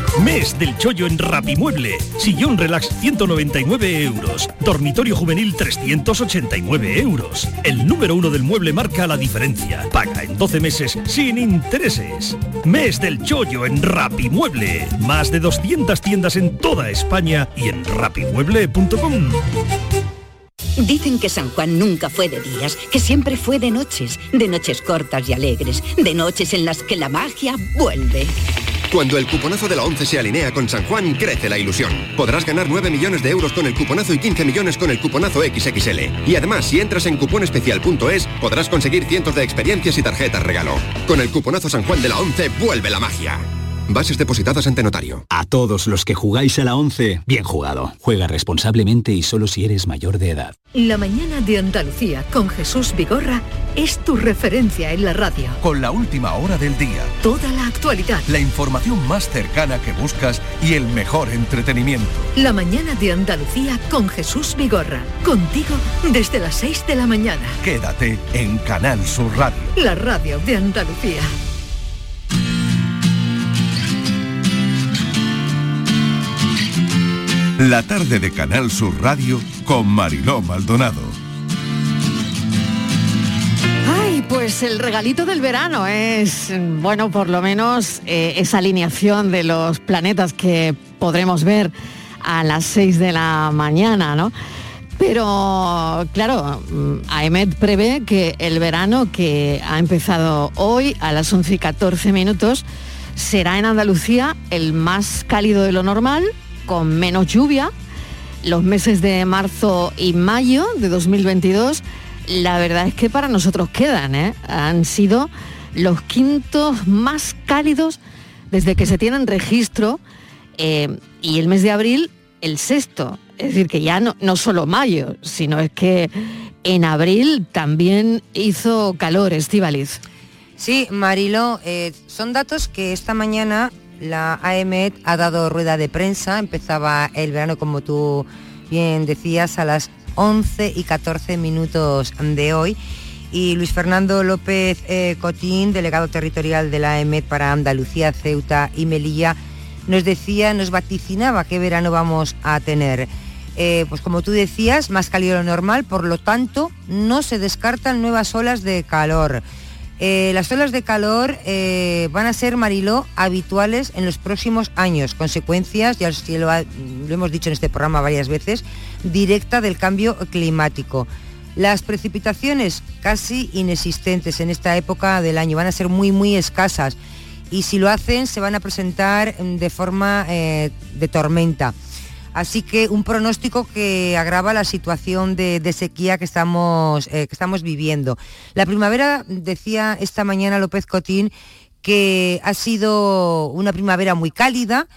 Mes del chollo en Rapimueble. Sillón relax 199 euros. Dormitorio juvenil 389 euros. El número uno del mueble marca la diferencia. Paga en 12 meses sin intereses. Mes del chollo en Rapimueble. Más de 200 tiendas en toda España y en rapimueble.com. Dicen que San Juan nunca fue de días, que siempre fue de noches, de noches cortas y alegres, de noches en las que la magia vuelve. Cuando el cuponazo de la 11 se alinea con San Juan, crece la ilusión. Podrás ganar 9 millones de euros con el cuponazo y 15 millones con el cuponazo XXL. Y además, si entras en cuponespecial.es, podrás conseguir cientos de experiencias y tarjetas regalo. Con el cuponazo San Juan de la 11, vuelve la magia. Bases depositadas ante notario. A todos los que jugáis a la 11, bien jugado. Juega responsablemente y solo si eres mayor de edad. La mañana de Andalucía con Jesús Vigorra es tu referencia en la radio. Con la última hora del día. Toda la actualidad. La información más cercana que buscas y el mejor entretenimiento. La mañana de Andalucía con Jesús Vigorra. Contigo desde las 6 de la mañana. Quédate en Canal Sur Radio. La radio de Andalucía. La tarde de Canal Sur Radio con Mariló Maldonado. Ay, pues el regalito del verano es, bueno, por lo menos eh, esa alineación de los planetas que podremos ver a las 6 de la mañana, ¿no? Pero, claro, mm, AEMET prevé que el verano que ha empezado hoy a las 11 y 14 minutos será en Andalucía el más cálido de lo normal, con menos lluvia. Los meses de marzo y mayo de 2022, la verdad es que para nosotros quedan, ¿eh? han sido los quintos más cálidos desde que se tienen registro eh, y el mes de abril el sexto. Es decir, que ya no, no solo mayo, sino es que en abril también hizo calor, Estivaliz. Sí, Marilo, eh, son datos que esta mañana la AEMET ha dado rueda de prensa, empezaba el verano como tú bien decías a las 11 y 14 minutos de hoy y Luis Fernando López eh, Cotín, delegado territorial de la AEMET para Andalucía, Ceuta y Melilla, nos decía, nos vaticinaba qué verano vamos a tener. Eh, pues como tú decías, más cálido normal, por lo tanto, no se descartan nuevas olas de calor. Eh, las olas de calor eh, van a ser, Mariló, habituales en los próximos años, consecuencias, ya lo, lo hemos dicho en este programa varias veces, directa del cambio climático. Las precipitaciones casi inexistentes en esta época del año van a ser muy, muy escasas y si lo hacen se van a presentar de forma eh, de tormenta. Así que un pronóstico que agrava la situación de, sequía que estamos, eh, que estamos viviendo. La primavera, decía esta mañana López Cotín, que ha sido una primavera muy cálida,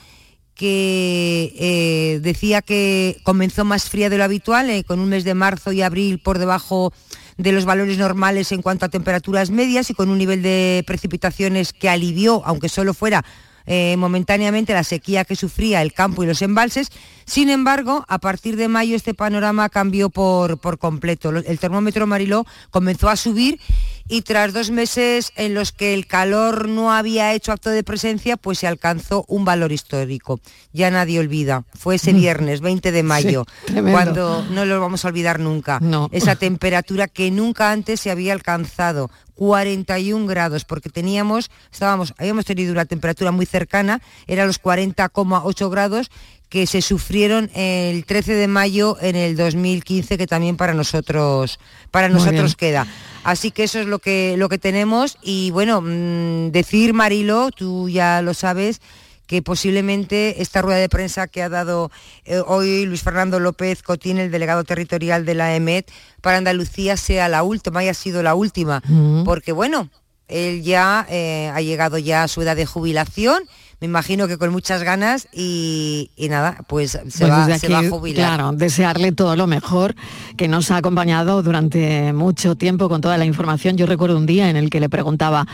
que eh, decía que comenzó más fría de lo habitual, eh, con un mes de marzo y abril por debajo de los valores normales en cuanto a temperaturas medias y con un nivel de precipitaciones que alivió, aunque solo fuera eh, momentáneamente la sequía que sufría el campo y los embalses. Sin embargo, a partir de mayo este panorama cambió por, por completo. El termómetro Mariló comenzó a subir y tras dos meses en los que el calor no había hecho acto de presencia, pues se alcanzó un valor histórico. Ya nadie olvida. Fue ese viernes 20 de mayo, Sí, cuando no lo vamos a olvidar nunca. Esa temperatura que nunca antes se había alcanzado. 41 grados, porque teníamos, estábamos, habíamos tenido una temperatura muy cercana, era los 40,8 grados que se sufrieron el 13 de mayo en el 2015, que también para nosotros, para Muy nosotros bien. queda. Así que eso es lo que, lo que tenemos y bueno, mm, decir Marilo, tú ya lo sabes, que posiblemente esta rueda de prensa que ha dado eh, hoy Luis Fernando López Cotín, el delegado territorial de la EMET, para Andalucía sea la última, haya sido la última, porque bueno, él ya eh, ha llegado ya a su edad de jubilación, me imagino que con muchas ganas y, y nada, pues se, Pues va, desde se va a jubilar. Claro, desearle todo lo mejor, que nos ha acompañado durante mucho tiempo con toda la información. Yo recuerdo un día en el que le preguntaba,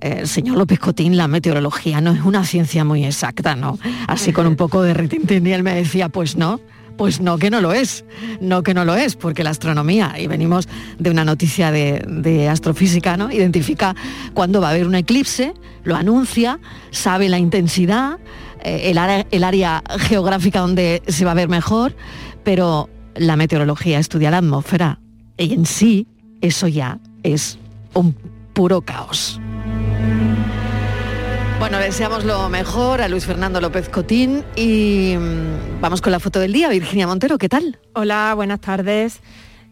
eh, señor López Cotín, la meteorología no es una ciencia muy exacta, ¿no? Así con un poco de retintín y él me decía, pues no. Pues no que no lo es, no que no lo es, porque la astronomía, y venimos de una noticia de, astrofísica, ¿no? Identifica cuándo va a haber un eclipse, lo anuncia, sabe la intensidad, eh, el área geográfica donde se va a ver mejor, pero la meteorología estudia la atmósfera y en sí eso ya es un puro caos. Bueno, deseamos lo mejor a Luis Fernando López Cotín y mm, vamos con la foto del día. Virginia Montero, ¿qué tal? Hola, buenas tardes.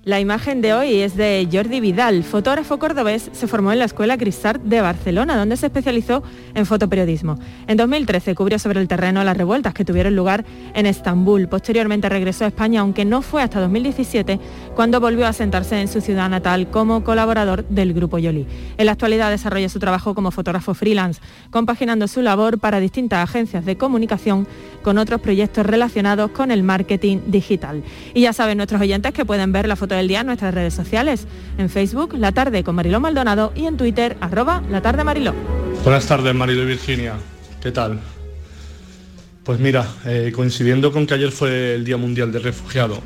La imagen de hoy es de Jordi Vidal, fotógrafo cordobés, se formó en la Escuela Cristart de Barcelona, donde se especializó en fotoperiodismo. En 2013 cubrió sobre el terreno las revueltas que tuvieron lugar en Estambul. Posteriormente regresó a España, aunque no fue hasta 2017 cuando volvió a sentarse en su ciudad natal como colaborador del Grupo Yoli. En la actualidad desarrolla su trabajo como fotógrafo freelance, compaginando su labor para distintas agencias de comunicación con otros proyectos relacionados con el marketing digital. Y ya saben nuestros oyentes que pueden ver la foto del día en nuestras redes sociales, en Facebook, La Tarde con Mariló Maldonado y en Twitter, arroba La Tarde Mariló. Buenas tardes, Marilo y Virginia. ¿Qué tal? Pues mira, eh, coincidiendo con que ayer fue el Día Mundial del Refugiado,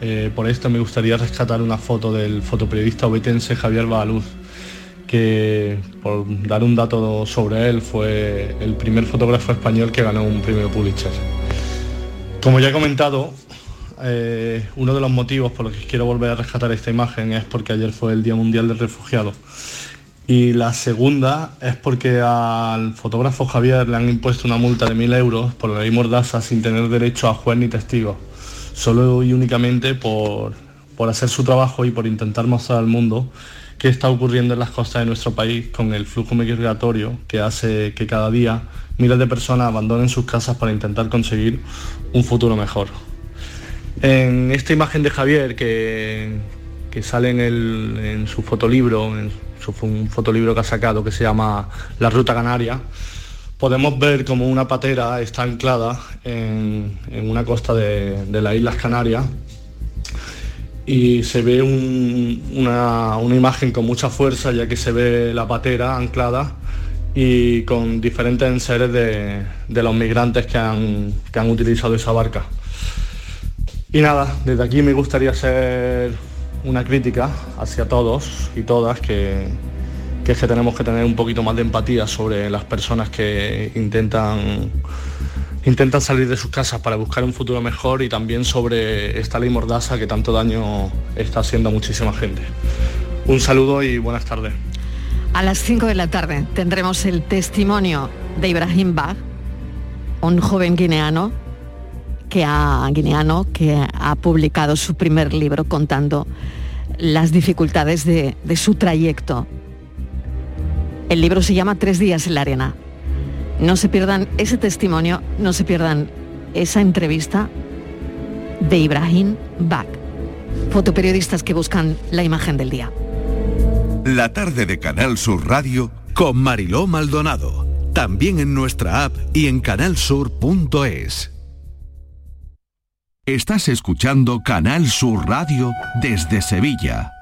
eh, por esto me gustaría rescatar una foto del fotoperiodista obetense Javier Baluz, que por dar un dato sobre él fue el primer fotógrafo español que ganó un premio Pulitzer. Como ya he comentado, eh, uno de los motivos por los que quiero volver a rescatar esta imagen es porque ayer fue el Día Mundial del Refugiado. Y la segunda es porque al fotógrafo Javier le han impuesto una multa de 1.000 euros por la ley Mordaza sin tener derecho a juez ni testigos, solo y únicamente por, por hacer su trabajo y por intentar mostrar al mundo qué está ocurriendo en las costas de nuestro país con el flujo migratorio que hace que cada día miles de personas abandonen sus casas para intentar conseguir un futuro mejor. En esta imagen de Javier que, que sale en, el- en su fotolibro, en su, un fotolibro que ha sacado que se llama La Ruta Canaria, podemos ver como una patera está anclada en, en una costa de, de las Islas Canarias y se ve un- una, una imagen con mucha fuerza ya que se ve la patera anclada y con diferentes enseres de, de los migrantes que han, que han utilizado esa barca. Y nada, desde aquí me gustaría hacer una crítica hacia todos y todas que, que es que tenemos que tener un poquito más de empatía sobre las personas que intentan intentan salir de sus casas para buscar un futuro mejor y también sobre esta ley mordaza que tanto daño está haciendo a muchísima gente. Un saludo y buenas tardes. A las 5 de la tarde tendremos el testimonio de Ibrahim Bag, un joven guineano que ha, guineano que ha publicado su primer libro contando las dificultades de, de su trayecto. El libro se llama Tres días en la arena. No se pierdan ese testimonio, no se pierdan esa entrevista de Ibrahim Bag, fotoperiodistas que buscan la imagen del día. La tarde de Canal Sur Radio Con Mariló Maldonado. También en nuestra app y en canalsur.es. Estás escuchando Canal Sur Radio desde Sevilla.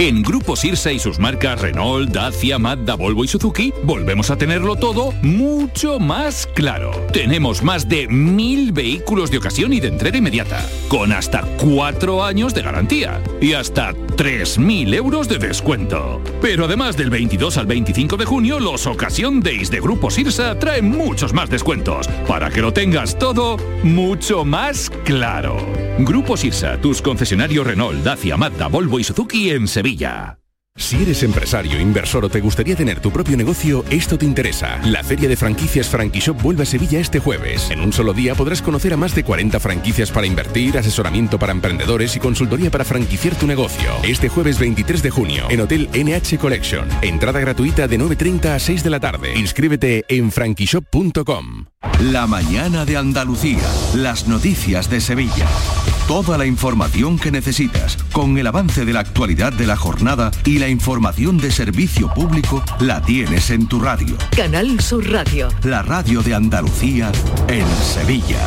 En Grupo Sirsa y sus marcas Renault, Dacia, Mazda, Volvo y Suzuki, volvemos a tenerlo todo mucho más claro. Tenemos más de mil vehículos de ocasión y de entrega inmediata, con hasta cuatro años de garantía y hasta 3.000 euros de descuento. Pero además del 22 al 25 de junio, los Ocasión Days de Grupo Sirsa traen muchos más descuentos para que lo tengas todo mucho más claro. Grupo Sirsa, tus concesionarios Renault, Dacia, Mazda, Volvo y Suzuki en Sevilla. Si eres empresario, inversor o te gustaría tener tu propio negocio, esto te interesa. La Feria de Franquicias Franquishop vuelve a Sevilla este jueves. En un solo día podrás conocer a más de 40 franquicias para invertir, asesoramiento para emprendedores y consultoría para franquiciar tu negocio. Este jueves 23 de junio, en Hotel NH Collection. Entrada gratuita de 9.30 a 6 de la tarde. Inscríbete en franquishop.com. La mañana de Andalucía. Las noticias de Sevilla. Toda la información que necesitas, con el avance de la actualidad de la jornada y la información de servicio público, la tienes en tu radio. Canal Sur Radio. La radio de Andalucía en Sevilla.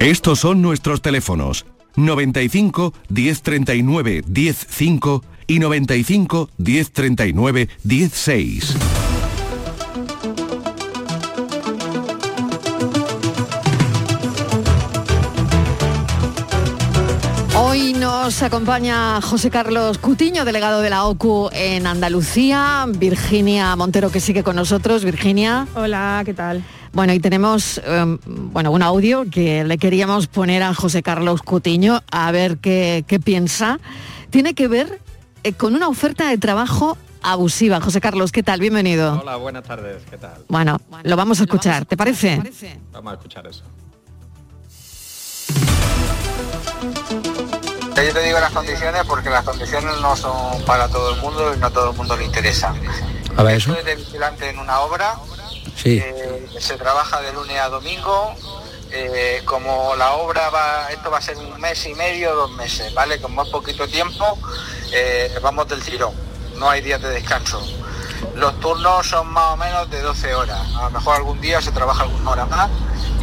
Estos son nuestros teléfonos 95 1039 105 y 95 1039 16. Hoy nos acompaña José Carlos Cutiño, delegado de la OCU en Andalucía, Virginia Montero que sigue con nosotros. Virginia. Hola, ¿qué tal? Bueno, y tenemos eh, bueno, un audio que le queríamos poner a José Carlos Cutiño a ver qué, qué piensa. Tiene que ver eh, con una oferta de trabajo abusiva. José Carlos, ¿qué tal? Bienvenido. Hola, buenas tardes, ¿qué tal? Bueno, lo vamos a escuchar, ¿te parece? Vamos a escuchar eso. Yo te digo las condiciones porque las condiciones no son para todo el mundo y no a todo el mundo le interesa. A ver, eso. Estoy de vigilante en una obra, Sí. eh, se trabaja de lunes a domingo, eh, como la obra va, esto va a ser un mes y medio, dos meses, ¿vale? Con más poquito tiempo, eh, vamos del tirón, no hay días de descanso. Los turnos son más o menos de 12 horas, a lo mejor algún día se trabaja alguna hora más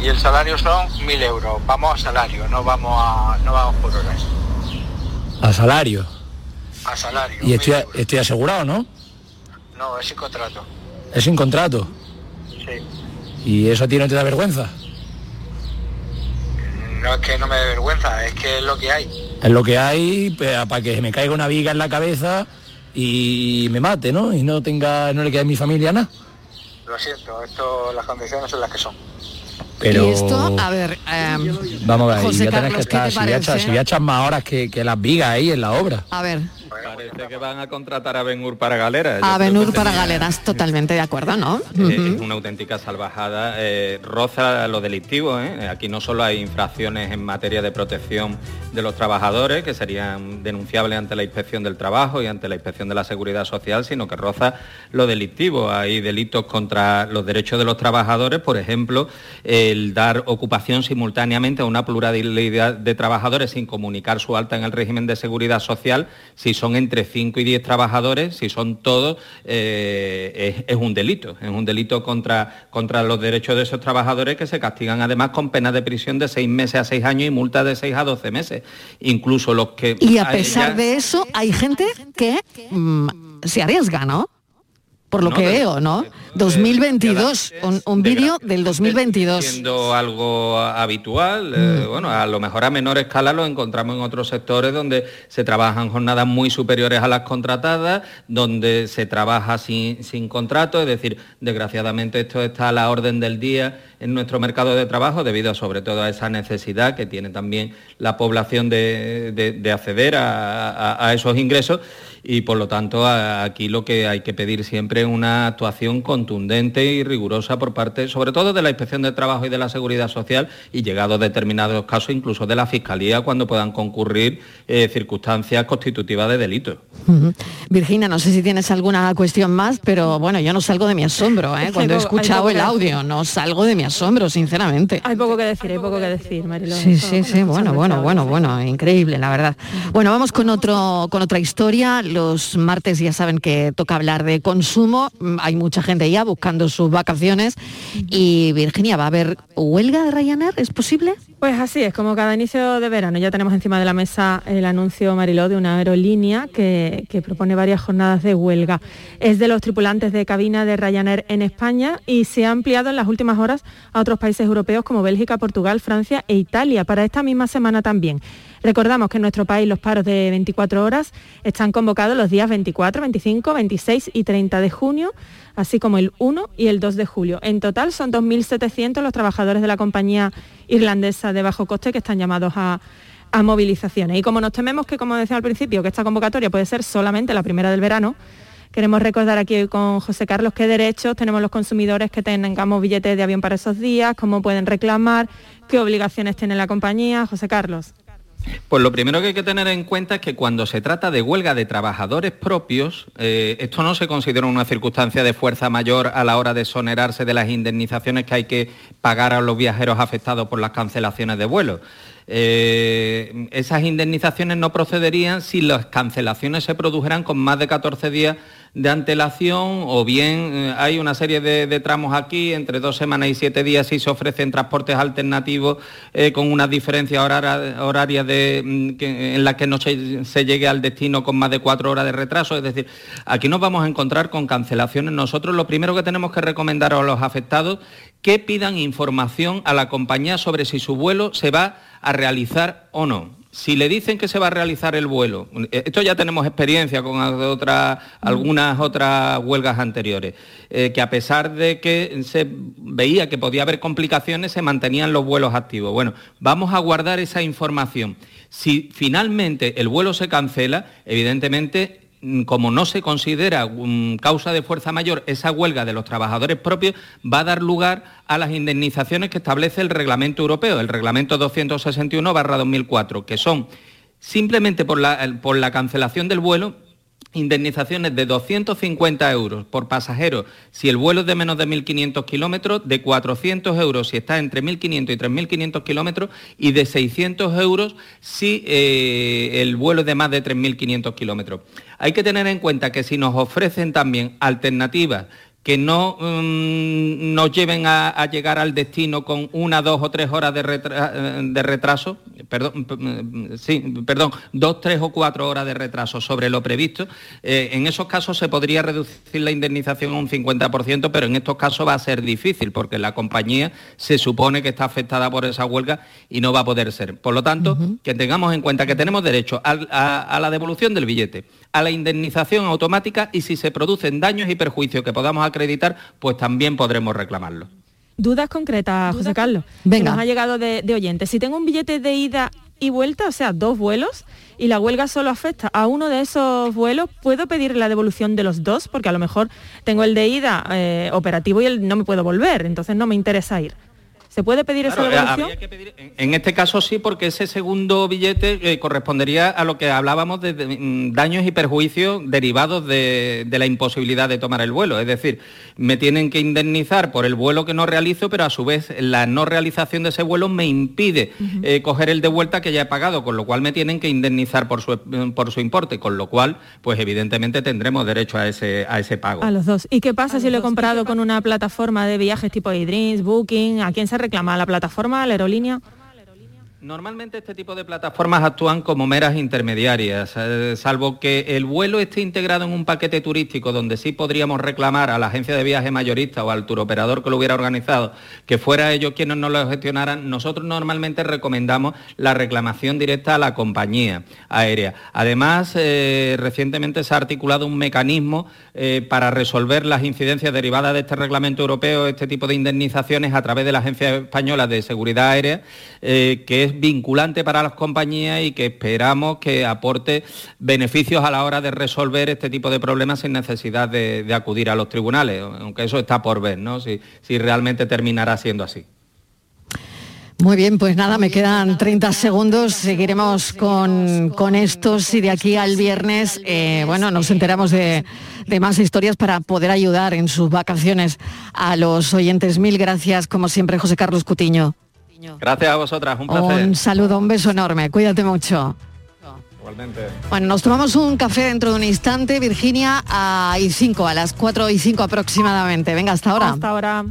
y el salario son 1.000 euros, vamos a salario, no vamos, a, no vamos por horas, A salario. a salario. Y estoy, estoy asegurado, ¿no? No, es sin contrato. Es sin contrato. Sí. ¿Y eso a ti no te da vergüenza? No es que no me dé vergüenza, es que es lo que hay. Es lo que hay para que me caiga una viga en la cabeza y me mate, ¿no? Y no tenga, no le quede a mi familia nada. Lo siento, esto, las condiciones son las que son. Pero Y esto, a ver, em, vamos a ver, José y voy a tener Carlos, que ¿qué estar, si echar más horas que, que las vigas ahí en la obra. a ver, Parece que van a contratar a Benur para galera. Yo a Benur para tenía- galeras, totalmente de acuerdo, ¿no? Eh, Ujú. Es una auténtica salvajada, eh, roza lo delictivo. ¿eh? Aquí no solo hay infracciones en materia de protección de los trabajadores, que serían denunciables ante la inspección del trabajo y ante la inspección de la seguridad social, sino que roza lo delictivo. Hay delitos contra los derechos de los trabajadores, por ejemplo, el dar ocupación simultáneamente a una pluralidad de trabajadores sin comunicar su alta en el régimen de seguridad social, si son entre 5 y 10 trabajadores, si son todos, eh, es, es un delito. Es un delito contra, contra los derechos de esos trabajadores que se castigan además con penas de prisión de 6 meses a 6 años y multas de 6 a 12 meses. Incluso los que... Y a pesar ya- de eso, hay gente que mm, se arriesga, ¿no? Por lo No, que de- veo, ¿no? 2022, un, un vídeo del 2022. siendo algo habitual, eh, bueno, a lo mejor a menor escala lo encontramos en otros sectores donde se trabajan jornadas muy superiores a las contratadas, donde se trabaja sin, sin contrato, es decir, desgraciadamente esto está a la orden del día en nuestro mercado de trabajo debido sobre todo a esa necesidad que tiene también la población de, de- de acceder a, a- a esos ingresos y por lo tanto aquí lo que hay que pedir siempre es una actuación contundente y rigurosa por parte, sobre todo de la Inspección de Trabajo y de la Seguridad Social y llegado determinados casos incluso de la Fiscalía cuando puedan concurrir eh, circunstancias constitutivas de delito. Virginia, no sé si tienes alguna cuestión más, pero bueno, yo no salgo de mi asombro ¿eh? cuando he escuchado el audio, no salgo de mi asombro, sinceramente. Hay poco que decir, hay poco que decir, Mariló. Sí, sí, sí, bueno, bueno, bueno, bueno, increíble, la verdad. Bueno, vamos con otro, con otra historia. Los martes ya saben que toca hablar de consumo. Hay mucha gente ya buscando sus vacaciones. Y Virginia, ¿va a haber huelga de Ryanair? ¿Es posible? Pues así es, como cada inicio de verano ya tenemos encima de la mesa el anuncio, Mariló, de una aerolínea que, que, propone varias jornadas de huelga. Es de los tripulantes de cabina de Ryanair en España y se ha ampliado en las últimas horas a otros países europeos como Bélgica, Portugal, Francia e Italia para esta misma semana también. Recordamos que en nuestro país los paros de 24 horas están convocados los días 24, 25, 26 y 30 de junio así como el 1 y el 2 de julio. En total son 2.700 los trabajadores de la compañía irlandesa de bajo coste que están llamados a, movilizaciones. Y como nos tememos que, como decía al principio, que esta convocatoria puede ser solamente la primera del verano, queremos recordar aquí con José Carlos qué derechos tenemos los consumidores que tengamos billetes de avión para esos días, cómo pueden reclamar, qué obligaciones tiene la compañía. José Carlos. Pues lo primero que hay que tener en cuenta es que cuando se trata de huelga de trabajadores propios, eh, esto no se considera una circunstancia de fuerza mayor a la hora de exonerarse de las indemnizaciones que hay que pagar a los viajeros afectados por las cancelaciones de vuelos. Eh, esas indemnizaciones no procederían si las cancelaciones se produjeran con más de 14 días de antelación o bien eh, hay una serie de, tramos aquí, entre dos semanas y siete días si se ofrecen transportes alternativos eh, con unas diferencias horarias mm, en las que no se, se, llegue al destino con más de cuatro horas de retraso. Es decir, aquí nos vamos a encontrar con cancelaciones. Nosotros lo primero que tenemos que recomendar a los afectados que pidan información a la compañía sobre si su vuelo se va a realizar o no si le dicen que se va a realizar el vuelo, eh, esto ya tenemos experiencia con algunas otras huelgas anteriores, eh, que a pesar de que se veía que podía haber complicaciones, se mantenían los vuelos activos. Bueno, vamos a guardar esa información. Si finalmente el vuelo se cancela, evidentemente como no se considera mm, causa de fuerza mayor esa huelga de los trabajadores propios, va a dar lugar a las indemnizaciones que establece el reglamento europeo, el reglamento 261-2004, que son simplemente por la cancelación del vuelo indemnizaciones de 250 euros por pasajero si el vuelo es de menos de 1.500 kilómetros, de 400 euros si está entre 1.500 y 3.500 kilómetros y de 600 euros si eh, el vuelo es de más de 3.500 kilómetros. Hay que tener en cuenta que si nos ofrecen también alternativas que no mm, nos lleven a, llegar al destino con una, dos o tres horas de, retraso, perdón, mm, sí, perdón, dos, tres o cuatro horas de retraso sobre lo previsto. Eh, en esos casos se podría reducir la indemnización a un 50%, pero en estos casos va a ser difícil porque la compañía se supone que está afectada por esa huelga y no va a poder ser. Por lo tanto, que tengamos en cuenta que tenemos derecho a la devolución del billete, a la indemnización automática y si se producen daños y perjuicios que podamos acreditar, pues también podremos reclamarlo. Dudas concretas, José Carlos. Venga. nos ha llegado de, de oyentes. Si tengo un billete de ida y vuelta, o sea, dos vuelos, y la huelga solo afecta a uno de esos vuelos, ¿puedo pedir la devolución de los dos? Porque a lo mejor tengo el de ida eh, operativo y el no me puedo volver, entonces no me interesa ir. ¿Se puede pedir esa devolución? en, este caso sí, porque ese segundo billete eh, correspondería a lo que hablábamos de, mm, daños y perjuicios derivados de, la imposibilidad de tomar el vuelo. Es decir, me tienen que indemnizar por el vuelo que no realizo, pero a su vez la no realización de ese vuelo me impide eh, coger el de vuelta que ya he pagado, con lo cual me tienen que indemnizar por su, por su importe, con lo cual, pues evidentemente tendremos derecho a ese, a ese pago. A los dos. ¿Y qué pasa si lo he comprado con una plataforma de viajes tipo eDreams, Booking? ¿A quién se reclama? ¿A la plataforma, a la aerolínea? Normalmente este tipo de plataformas actúan como meras intermediarias, eh, salvo que el vuelo esté integrado en un paquete turístico donde sí podríamos reclamar a la agencia de viaje mayorista o al turoperador que lo hubiera organizado que fuera ellos quienes nos lo gestionaran, nosotros normalmente recomendamos la reclamación directa a la compañía aérea. Además, eh, recientemente se ha articulado un mecanismo eh, para resolver las incidencias derivadas de este reglamento europeo, este tipo de indemnizaciones a través de la Agencia Española de Seguridad Aérea, que es vinculante para las compañías y que esperamos que aporte beneficios a la hora de resolver este tipo de problemas sin necesidad de, acudir a los tribunales, aunque eso está por ver, ¿no? si, si realmente terminará siendo así. Muy bien, pues nada, me quedan 30 segundos. Seguiremos con, con estos y de aquí al viernes, eh, bueno, nos enteramos de, de, más historias para poder ayudar en sus vacaciones a los oyentes. Mil gracias, como siempre, José Carlos Cutiño. Gracias a vosotras, un placer. Un saludo, un beso enorme. Cuídate mucho. Igualmente. Bueno, nos tomamos un café dentro de un instante, Virginia, a y 5, a las 4 y 5 aproximadamente. Venga, hasta ahora. Hasta ahora.